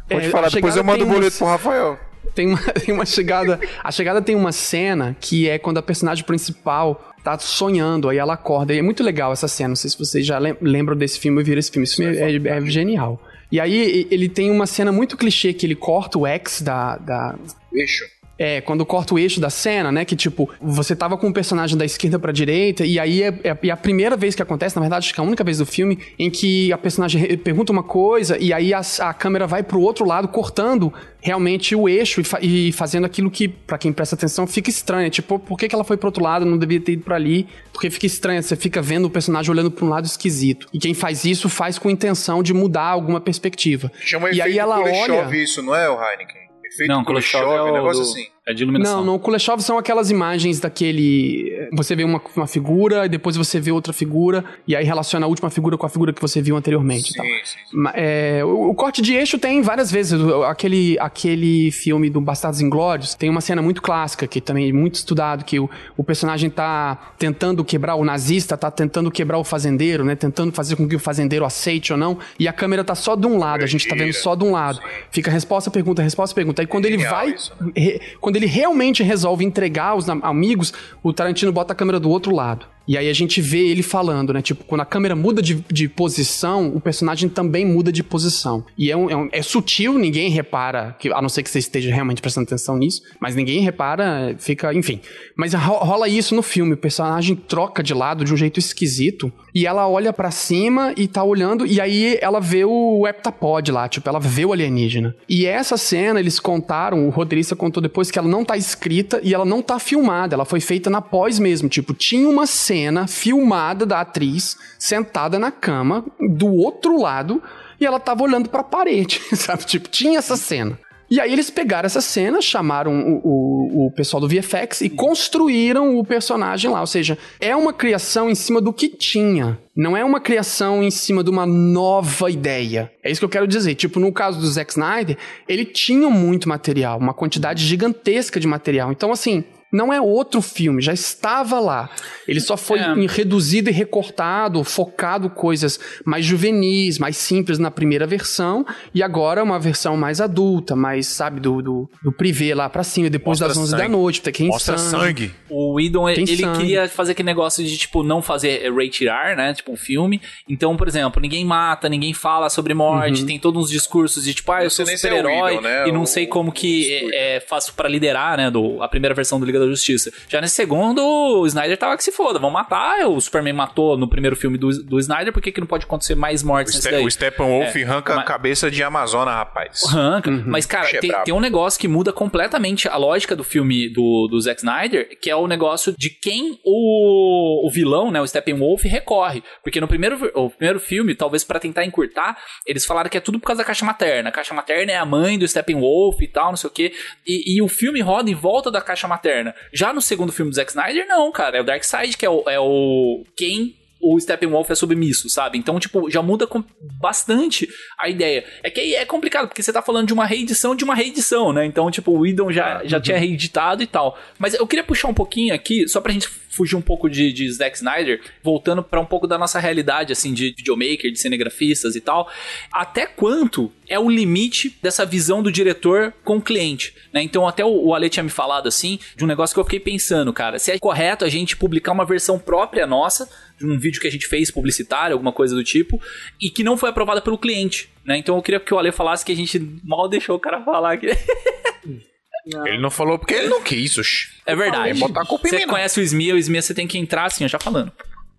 Pode É, falar, depois eu mando o tem boleto uns- pro Rafael. tem, uma, tem uma chegada. A chegada tem uma cena que é quando a personagem principal tá sonhando, aí ela acorda. E é muito legal essa cena. Não sei se vocês já lem- lembram desse filme ou viram esse filme. Esse filme é, é genial. E aí ele tem uma cena muito clichê que ele corta o X da, da, Eixo. É, quando corta o eixo da cena, né? Que tipo, você tava com o personagem da esquerda pra direita, e aí é, é- é a primeira vez que acontece, na verdade, acho que é a única vez do filme, em que a personagem pergunta uma coisa, e aí a, a câmera vai pro outro lado, cortando realmente o eixo e, fa- e fazendo aquilo que, pra quem presta atenção, fica estranho. Tipo, por que, que ela foi pro outro lado, não devia ter ido pra ali? Porque fica estranho, você fica vendo o personagem olhando pra um lado esquisito. E quem faz isso faz com intenção de mudar alguma perspectiva. Chama e aí ela olha. isso, não é, o Heineken? Efeito Não, Kuleshov, Kuleshov é um o negócio do- assim. É de iluminação. Não, não, Kuleshov são aquelas imagens daquele. Você vê uma, uma figura, e depois você vê outra figura, e aí relaciona a última figura com a figura que você viu anteriormente. e. Sim, sim, sim. É, o, o corte de eixo tem várias vezes. Aquele, aquele filme do Bastardos Inglórios tem uma cena muito clássica, que também é muito estudado, que o, o personagem tá tentando quebrar, o nazista tá tentando quebrar o fazendeiro, né? Tentando fazer com que o fazendeiro aceite ou não. E a câmera tá só de um lado, a gente tá vendo só de um lado. Fica resposta, pergunta, resposta, pergunta. Aí quando ele Genial vai. né? re- quando ele realmente resolve entregar os amigos, o Tarantino bota a câmera do outro lado. E aí a gente vê ele falando, né? Tipo, quando a câmera muda de, de posição, o personagem também muda de posição. E é, um- é um- é sutil, ninguém repara, que, a não ser que você esteja realmente prestando atenção nisso, mas ninguém repara, fica, enfim. Mas ro- rola isso no filme, o personagem troca de lado de um jeito esquisito, e ela olha pra cima e tá olhando, e aí ela vê o heptapod lá, tipo, ela vê o alienígena. E essa cena, eles contaram, o roteirista contou depois que ela não tá escrita e ela não tá filmada, ela foi feita na pós mesmo, tipo, tinha uma cena filmada da atriz sentada na cama do outro lado e ela tava olhando pra parede, sabe? Tipo, tinha essa cena. E aí eles pegaram essa cena, chamaram o, o, o pessoal do VFX e construíram o personagem lá. Ou seja, é uma criação em cima do que tinha. Não é uma criação em cima de uma nova ideia. É isso que eu quero dizer. Tipo, no caso do Zack Snyder, ele tinha muito material, uma quantidade gigantesca de material. Então, assim, não é outro filme, já estava lá. Ele só foi É. reduzido e recortado, focado coisas mais juvenis, mais simples na primeira versão, e agora uma versão mais adulta, mais, sabe, do, do, do privê lá pra cima, depois Mostra das 11 da sangue. noite, tem Mostra sangue. O Whedon, Tem ele sangue. queria fazer aquele negócio de, tipo, não fazer rated R, né? Tipo, um filme. Então, por exemplo, ninguém mata, ninguém fala sobre morte, tem todos uns discursos de, tipo, ah, eu Não sou é o super-herói Whedon, né? e não O- sei como o que é, é, faço pra liderar, né? Do, a primeira versão do Liga da Justiça. Já nesse segundo, o Snyder tava que se foda, vão matar. O Superman matou no primeiro filme do, do Snyder, por que, que não pode acontecer mais O, mortes nesse Ste daí? o Steppenwolf É, arranca mas- a cabeça de Amazona, rapaz. Arranca. Mas, cara, é tem, tem um negócio que muda completamente a lógica do filme do, do Zack Snyder, que é o negócio de quem o, o vilão, né, o Steppenwolf, recorre. Porque no primeiro, o primeiro filme, talvez pra tentar encurtar, eles falaram que é tudo por causa da caixa materna. A caixa materna é a mãe do Steppenwolf e tal, não sei o quê. E, e o filme roda em volta da caixa materna. Já no segundo filme do Zack Snyder, não, cara. É o Darkseid que é o, é o quem o Steppenwolf é submisso, sabe? Então, tipo, já muda com- bastante a ideia. É que aí é complicado, porque você tá falando de uma reedição de uma reedição, né? Então, tipo, o Whedon já, já tinha reeditado e tal. Mas eu queria puxar um pouquinho aqui, só pra gente fugir um pouco de, de Zack Snyder, voltando pra um pouco da nossa realidade, assim, de videomaker, de cinegrafistas e tal. Até quanto é o limite dessa visão do diretor com o cliente, né? Então, até o, o Ale tinha me falado, assim, de um negócio que eu fiquei pensando, cara. Se é correto a gente publicar uma versão própria nossa, de um vídeo que a gente fez publicitário, alguma coisa do tipo, e que não foi aprovada pelo cliente, né? Então eu queria que o Ale falasse que a gente mal deixou o cara falar aqui. Ele não falou porque ele não quis, oxi. É verdade. Vai botar a culpa em Você não. conhece o Smia, o Smia você tem que entrar assim, ó, já falando.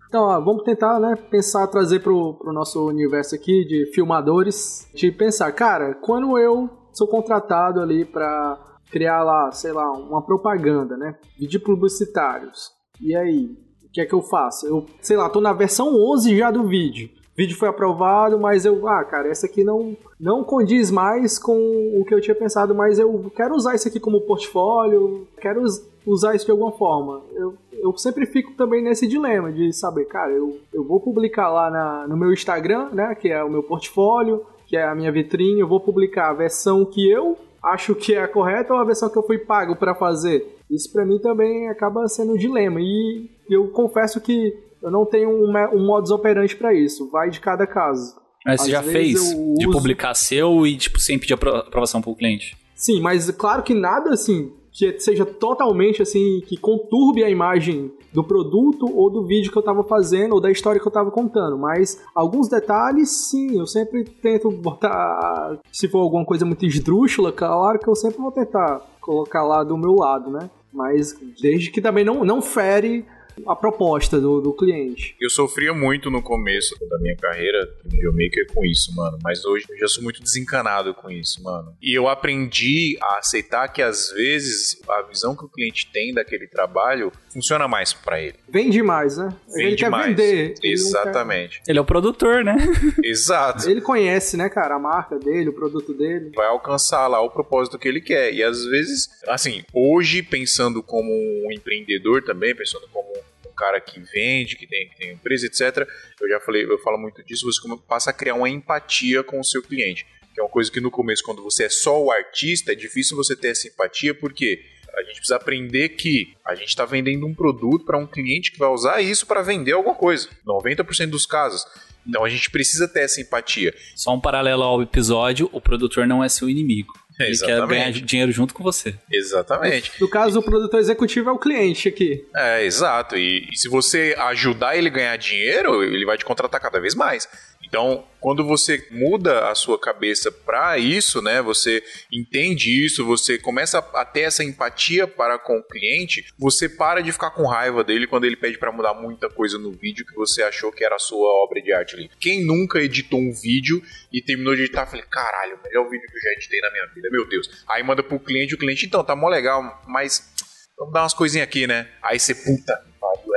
Então, ó, vamos tentar, né, pensar, trazer pro, pro nosso universo aqui de filmadores, de pensar, cara, quando eu sou contratado ali pra criar lá, sei lá, uma propaganda, né, vídeo publicitários, e aí, o que é que eu faço? Eu, sei lá, tô na versão 11 já do vídeo. O vídeo foi aprovado, mas eu, ah, cara, essa aqui não, não condiz mais com o que eu tinha pensado, mas eu quero usar isso aqui como portfólio, quero us- usar isso de alguma forma. Eu, eu sempre fico também nesse dilema de saber, cara, eu, eu vou publicar lá na, no meu Instagram, né, que é o meu portfólio, que é a minha vitrine, eu vou publicar a versão que eu acho que é a correta ou a versão que eu fui pago pra fazer. Isso pra mim também acaba sendo um dilema e eu confesso que eu não tenho um, um modus operandi pra isso, vai de cada caso. Mas você Às já vezes fez de uso- publicar seu e, tipo, sem pedir apro- aprovação pro cliente? Sim, mas claro que nada assim que seja totalmente assim que conturbe a imagem do produto ou do vídeo que eu tava fazendo ou da história que eu tava contando, mas alguns detalhes sim, eu sempre tento botar se for alguma coisa muito esdrúxula, claro que eu sempre vou tentar colocar lá do meu lado, né? Mas desde que também não, não fere a proposta do, do cliente. Eu sofria muito no começo da minha carreira de videomaker com isso, mano. Mas hoje eu já sou muito desencanado com isso, mano. E eu aprendi a aceitar que às vezes a visão que o cliente tem daquele trabalho funciona mais pra ele. Vende mais, né? ele Vende quer mais. vender. ele não quer- Exatamente. Ele é o produtor, né? Exato. Ele conhece, né, cara, a marca dele, o produto dele. vai alcançar lá o propósito que ele quer. E às vezes, assim, hoje pensando como um empreendedor também, pensando como um cara que vende, que tem, que tem empresa, etc. Eu já falei, eu falo muito disso, você passa a criar uma empatia com o seu cliente. Que é uma coisa que no começo, quando você é só o artista, é difícil você ter essa empatia, porque a gente precisa aprender que a gente está vendendo um produto para um cliente que vai usar isso para vender alguma coisa. 90% dos casos. Então a gente precisa ter essa empatia. Só um paralelo ao episódio, o produtor não é seu inimigo. Ele quer Exatamente. ganhar dinheiro junto com você. Exatamente. No caso, o produtor executivo é o cliente aqui. É, exato. E, e se você ajudar ele a ganhar dinheiro, ele vai te contratar cada vez mais. Então, quando você muda a sua cabeça para isso, né, você entende isso, você começa a ter essa empatia para com o cliente, você para de ficar com raiva dele quando ele pede para mudar muita coisa no vídeo que você achou que era a sua obra de arte ali. Quem nunca editou um vídeo e terminou de editar, falei, caralho, o melhor vídeo que eu já editei na minha vida, meu Deus. Aí manda pro cliente, o cliente, então, tá mó legal, mas vamos dar umas coisinhas aqui, né? Aí você, puta,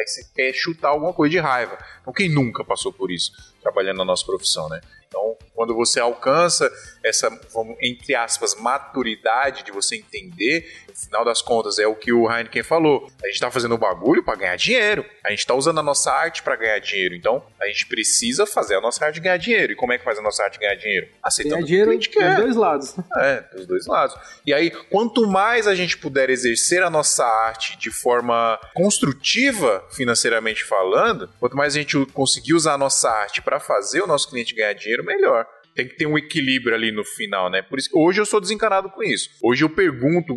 aí você quer chutar alguma coisa de raiva. Então quem nunca passou por isso, trabalhando na nossa profissão, né? Então, quando você alcança essa, vamos, entre aspas, maturidade de você entender, no final das contas, é o que o Heineken falou. A gente tá fazendo o bagulho para ganhar dinheiro. A gente tá usando a nossa arte para ganhar dinheiro. Então, a gente precisa fazer a nossa arte ganhar dinheiro. E como é que faz a nossa arte ganhar dinheiro? Aceitando Ganhar dinheiro o que dos dois lados. É, dos dois lados. E aí, quanto mais a gente puder exercer a nossa arte de forma construtiva, financeiramente falando, quanto mais a gente conseguir usar a nossa arte para fazer o nosso cliente ganhar dinheiro, melhor. Tem que ter um equilíbrio ali no final, né? Por isso hoje eu sou desencanado com isso. Hoje eu pergunto,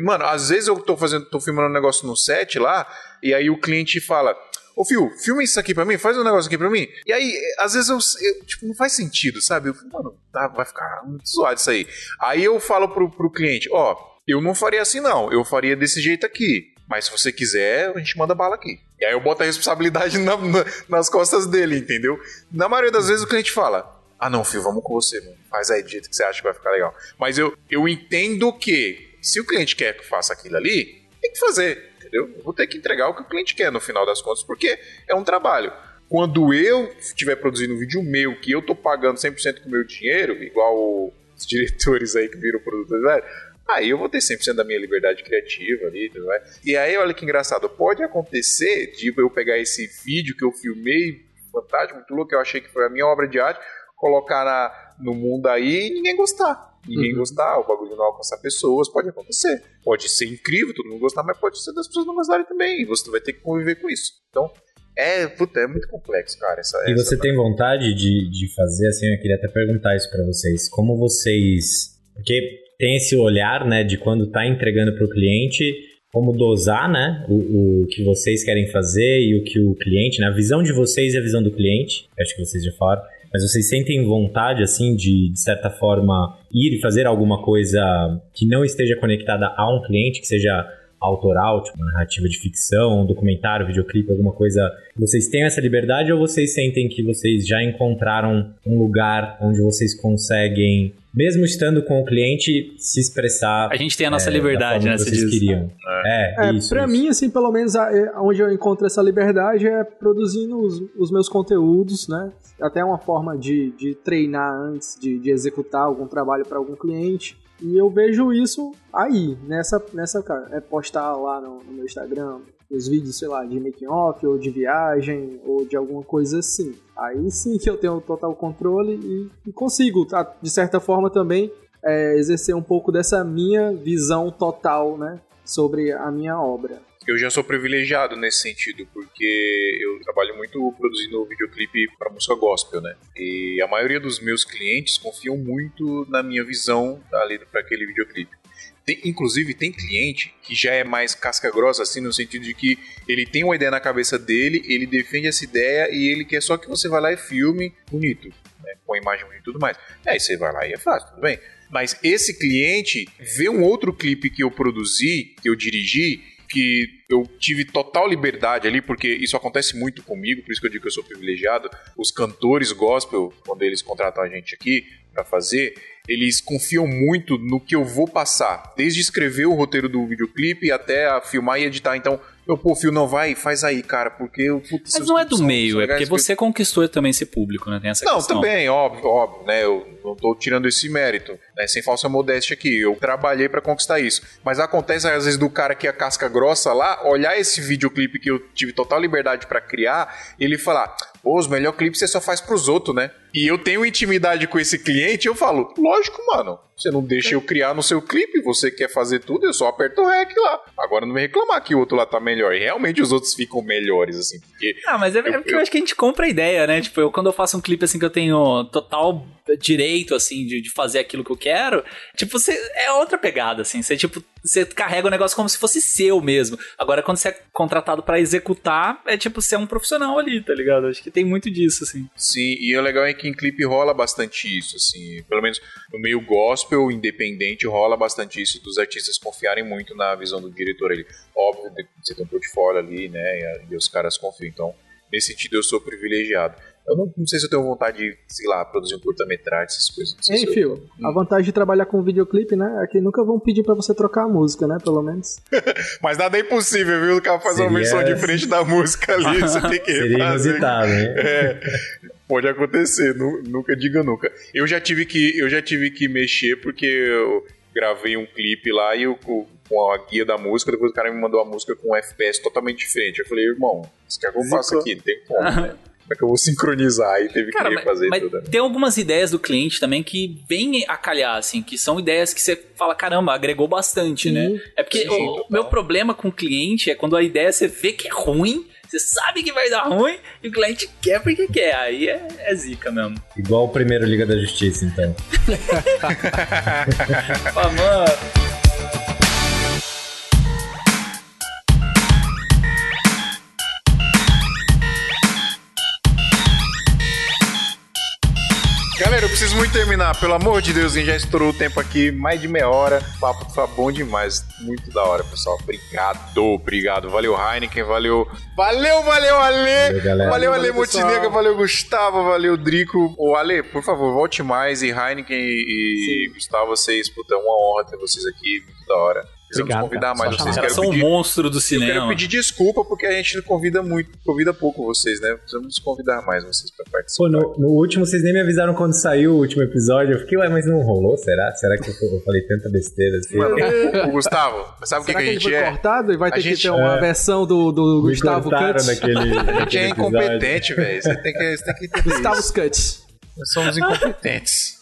mano, às vezes eu tô fazendo, tô filmando um negócio no set lá, e aí o cliente fala: Ô, Fio, filma isso aqui pra mim, faz um negócio aqui pra mim. E aí, às vezes eu, eu, tipo, não faz sentido, sabe? Eu mano, tá, vai ficar muito zoado isso aí. Aí eu falo pro, pro cliente, ó, eu não faria assim não, eu faria desse jeito aqui. Mas se você quiser, a gente manda bala aqui. E aí eu boto a responsabilidade na- na- nas costas dele, entendeu? Na maioria das vezes o cliente fala, ah não, Fio, vamos com você, mano. Faz aí do jeito que você acha que vai ficar legal. Mas eu, eu entendo que se o cliente quer que eu faça aquilo ali, tem que fazer, entendeu? Eu vou ter que entregar o que o cliente quer no final das contas, porque é um trabalho. Quando eu estiver produzindo um vídeo meu, que eu tô pagando 100% com o meu dinheiro, igual os diretores aí que viram produtores, velho, aí eu vou ter 100% da minha liberdade criativa ali, tudo mais. E aí, olha que engraçado, pode acontecer de eu pegar esse vídeo que eu filmei, fantástico, muito louco, que eu achei que foi a minha obra de arte, colocar na, no mundo aí e ninguém gostar. Ninguém gostar, o bagulho não alcançar pessoas, pode acontecer. Pode ser incrível, todo mundo gostar, mas pode ser das pessoas não gostarem também. E você vai ter que conviver com isso. Então, é, puta, é muito complexo, cara. Essa, E essa você tem vontade de, de fazer assim? Eu queria até perguntar isso pra vocês. Como vocês. Porque tem esse olhar, né, de quando tá entregando pro cliente, como dosar, né, o, o que vocês querem fazer e o que o cliente, né, a visão de vocês e a visão do cliente. Acho que vocês já falaram. Mas vocês sentem vontade, assim, de, de certa forma, ir e fazer alguma coisa que não esteja conectada a um cliente, que seja autoral, tipo uma narrativa de ficção, um documentário, videoclipe, alguma coisa. Vocês têm essa liberdade ou vocês sentem que vocês já encontraram um lugar onde vocês conseguem, mesmo estando com o cliente, se expressar A gente tem a nossa é, liberdade, da né? que vocês diz. queriam? É, É, isso. pra isso. mim, assim, pelo menos a- é, onde eu encontro essa liberdade é produzindo os, os meus conteúdos, né? Até uma forma de, de treinar antes de, de executar algum trabalho para algum cliente. E eu vejo isso aí, nessa, nessa cara, é postar lá no, no meu Instagram os vídeos, sei lá, de making off, ou de viagem, ou de alguma coisa assim. Aí sim que eu tenho total controle e, e consigo, tá, de certa forma também, é, exercer um pouco dessa minha visão total, né? Sobre a minha obra. Eu já sou privilegiado nesse sentido, porque eu trabalho muito produzindo videoclipe para música gospel, né? E a maioria dos meus clientes confiam muito na minha visão ali para aquele videoclipe. Tem- inclusive, tem cliente que já é mais casca grossa, assim, no sentido de que ele tem uma ideia na cabeça dele, ele defende essa ideia e ele quer só que você vá lá e filme bonito, né? Com a imagem bonita e tudo mais. Aí você vai lá e é fácil, tudo bem. Mas esse cliente vê um outro clipe que eu produzi, que eu dirigi, que eu tive total liberdade ali, porque isso acontece muito comigo, por isso que eu digo que eu sou privilegiado. Os cantores gospel, quando eles contratam a gente aqui para fazer, eles confiam muito no que eu vou passar, desde escrever o roteiro do videoclipe até a filmar e editar. Então, eu, pô, Fio, não vai, faz aí, cara, porque eu. Putz, Mas não é do meio, é porque você conquistou também esse público, né? Tem essa não, questão. também, óbvio, óbvio, né? Eu não tô tirando esse mérito, né? Sem falsa modéstia aqui. Eu trabalhei pra conquistar isso. Mas acontece às vezes do cara que é casca grossa lá, olhar esse videoclipe que eu tive total liberdade pra criar, e ele falar: pô, os melhores clipes você só faz pros outros, né? E eu tenho intimidade com esse cliente, eu falo: lógico, mano. Você não deixa eu criar no seu clipe, você quer fazer tudo, eu só aperto o REC lá. Agora não vem reclamar que o outro lá tá melhor. E realmente os outros ficam melhores, assim, porque Ah, mas é, é Eu- porque eu acho que a gente compra a ideia, né? Tipo, eu, quando eu faço um clipe assim que eu tenho total direito, assim, de, de fazer aquilo que eu quero, tipo, você é outra pegada, assim. Você, tipo, você carrega o negócio como se fosse seu mesmo. Agora, quando você é contratado pra executar, é tipo, você é um profissional ali, tá ligado? Acho que tem muito disso, assim. Sim, e o legal é que em clipe rola bastante isso, assim, pelo menos no meio gospel independente rola bastante isso dos artistas confiarem muito na visão do diretor. Ele, óbvio, você tem um portfólio ali, né, e os caras confiam. Então, nesse sentido, eu sou privilegiado. Eu não, não sei se eu tenho vontade de, sei lá, produzir um curta-metragem, essas coisas. Não Hein, se eu- Fio? A vantagem de trabalhar com videoclipe, né? É que nunca vão pedir pra você trocar a música, né? Pelo menos. Mas nada é impossível, viu? O cara faz uma Seria- versão diferente da música ali, você tem que Seria refazer. inusitado, né? É, pode acontecer, nu- nunca diga nunca. Eu já tive que, eu já tive que mexer porque eu gravei um clipe lá e eu, com com a guia da música, depois o cara me mandou a música com um FPS totalmente diferente. Eu falei, irmão, isso que eu faço aqui? Não tem como, né? Como é que eu vou sincronizar? E teve Cara, que mas, refazer mas tudo. tem algumas ideias do cliente também que vêm a calhar, assim, que são ideias que você fala, caramba, agregou bastante, né? É porque Sim, o, total. meu problema com o cliente é quando a ideia você vê que é ruim, você sabe que vai dar ruim, e o cliente quer porque quer. Aí é, é zica mesmo. Igual o primeiro Liga da Justiça, então. Fala, Galera, eu preciso muito terminar. Pelo amor de Deus, a gente já estourou o tempo aqui, mais de meia hora. O papo tá bom demais. Muito da hora, pessoal. Obrigado, obrigado. Valeu, Heineken, valeu. Valeu, valeu, Ale. Valeu. Valeu, Ale. Montenegro, valeu, Gustavo, valeu, Drico. Ô, Ale, por favor, volte mais. E Heineken e, e Gustavo, vocês, puta, é uma honra ter vocês aqui. Muito da hora. Obrigado, convidar cara. mais vocês. Quero são um pedir, monstro do eu cinema. quero pedir desculpa porque a gente convida muito, convida pouco vocês, né? Precisamos convidar mais vocês pra participar. Pô, no, no último, vocês nem me avisaram quando saiu o último episódio. Eu fiquei, ué, mas não rolou? Será? Será que eu, eu falei tanta besteira assim? Mano, o Gustavo, sabe o que, que a que ele gente foi é? cortado e vai A ter gente- que ter uma é. versão do, do Gustavo Cuts? naquele, A gente é incompetente, velho. Você tem que, você tem que entender Gustavo. Cuts. Nós somos incompetentes.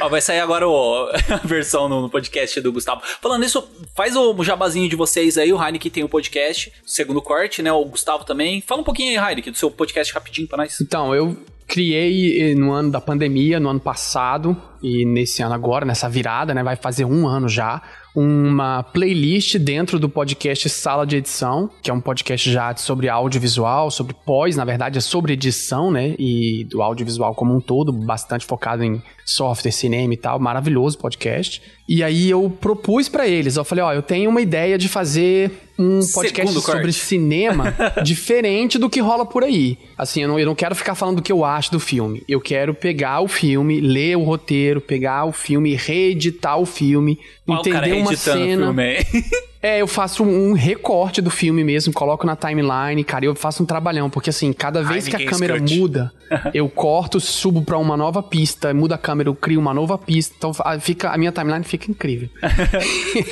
Ó, vai sair agora o- a versão no, no podcast do Gustavo. Falando nisso, faz o jabazinho de vocês aí. O Heineken tem o podcast, segundo corte, né? O Gustavo também. Fala um pouquinho aí, Heineken, do seu podcast rapidinho pra nós. Então, eu criei eh, no ano da pandemia, no ano passado, e nesse ano agora, nessa virada, né? Vai fazer um ano já. Uma playlist dentro do podcast Sala de Edição, que é um podcast já sobre audiovisual, sobre pós, na verdade, é sobre edição, né? E do audiovisual como um todo, bastante focado em software, cinema e tal. Maravilhoso podcast. E aí eu propus pra eles, eu falei, ó, eu tenho uma ideia de fazer um podcast Segundo sobre corte. cinema diferente do que rola por aí. Assim, eu não, eu não quero ficar falando do que eu acho do filme. Eu quero pegar o filme, ler o roteiro, pegar o filme, reeditar o filme, Olha o cara entender uma editando o cena. filme. É, eu faço um recorte do filme mesmo, coloco na timeline, cara, eu faço um trabalhão, porque assim, cada vez que a câmera muda, eu corto, subo pra uma nova pista, muda a câmera, eu crio uma nova pista, então a- fica, a minha timeline fica incrível.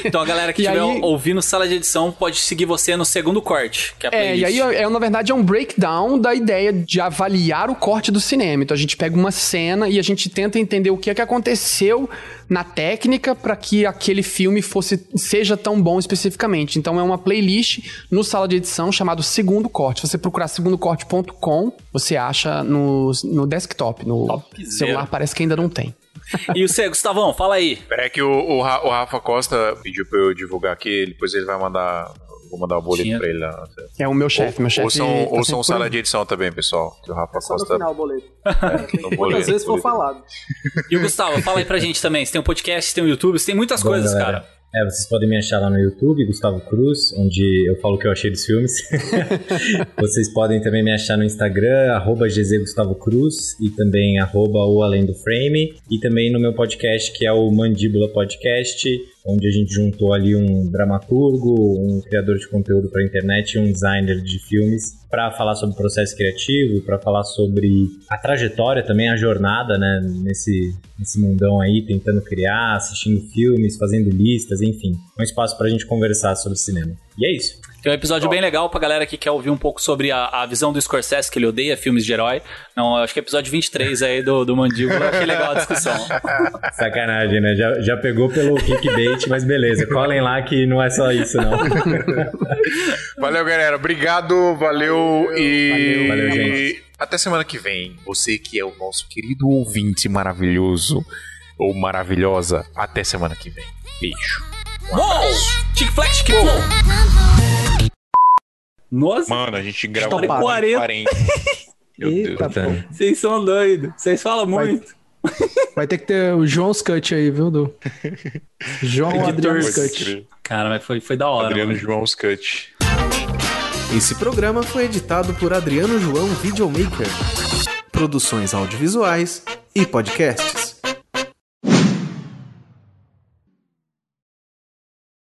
Então a galera que estiver aí- ouvindo sala de edição pode seguir você no segundo corte, que é a É, e playlist. aí, é, na verdade, é um breakdown da ideia de avaliar o corte do cinema. Então a gente pega uma cena e a gente tenta entender o que é que aconteceu na técnica para que aquele filme fosse seja tão bom especificamente. Então é uma playlist no sala de edição chamado Segundo Corte. Se você procurar segundocorte.com, você acha no, no desktop, no Topzera. celular parece que ainda não tem. E você, Gustavão, fala aí. Peraí que o, o, o Rafa Costa pediu pra eu divulgar aqui, depois ele vai mandar. Vou mandar o boleto Tinha. pra ele lá. É o meu chefe, meu chefe. Ouçam, tá ouçam por sala de edição também, pessoal. Que o Rafa Só no Costa. final o boleto. no boleto, Quantas vezes for falado. E o Gustavo, fala aí pra gente também. Você tem um podcast, você tem um YouTube, você tem muitas Bom, coisas, galera, cara. É, vocês podem me achar lá no YouTube, Gustavo Cruz, onde eu falo o que eu achei dos filmes. vocês podem também me achar no Instagram, arroba Cruz, e também arroba o Além do Frame, e também no meu podcast, que é o Mandíbula Podcast, onde a gente juntou ali um dramaturgo, um criador de conteúdo para internet e um designer de filmes para falar sobre o processo criativo, para falar sobre a trajetória também, a jornada, né, nesse, nesse mundão aí, tentando criar, assistindo filmes, fazendo listas, enfim. Um espaço pra gente conversar sobre cinema. E é isso. Tem um episódio bem legal pra galera que quer ouvir um pouco sobre a, a visão do Scorsese, que ele odeia filmes de herói. Não, acho que é episódio 23 aí do, do Mandíbula. Achei legal a discussão. Sacanagem, né? Já, já pegou pelo clickbait, mas beleza. Colhem lá que não é só isso, não. Valeu, galera. Obrigado, valeu, e. Valeu, valeu, gente. Até semana que vem. Você que é o nosso querido ouvinte maravilhoso ou maravilhosa. Até semana que vem. Beijo. Uou! Flex, Chick Flow! Nossa, Mano, a gente gravou História 40. 40. Meu Eita, Deus. vocês são doidos. Vocês falam muito. Vai ter que ter o João's Cut aí, viu, Du? João Editor. Adriano's Pode Cut. crer. Cara, mas foi, foi da hora. Adriano mano. João Scut. Esse programa foi editado por Adriano João Videomaker. Produções audiovisuais e podcasts.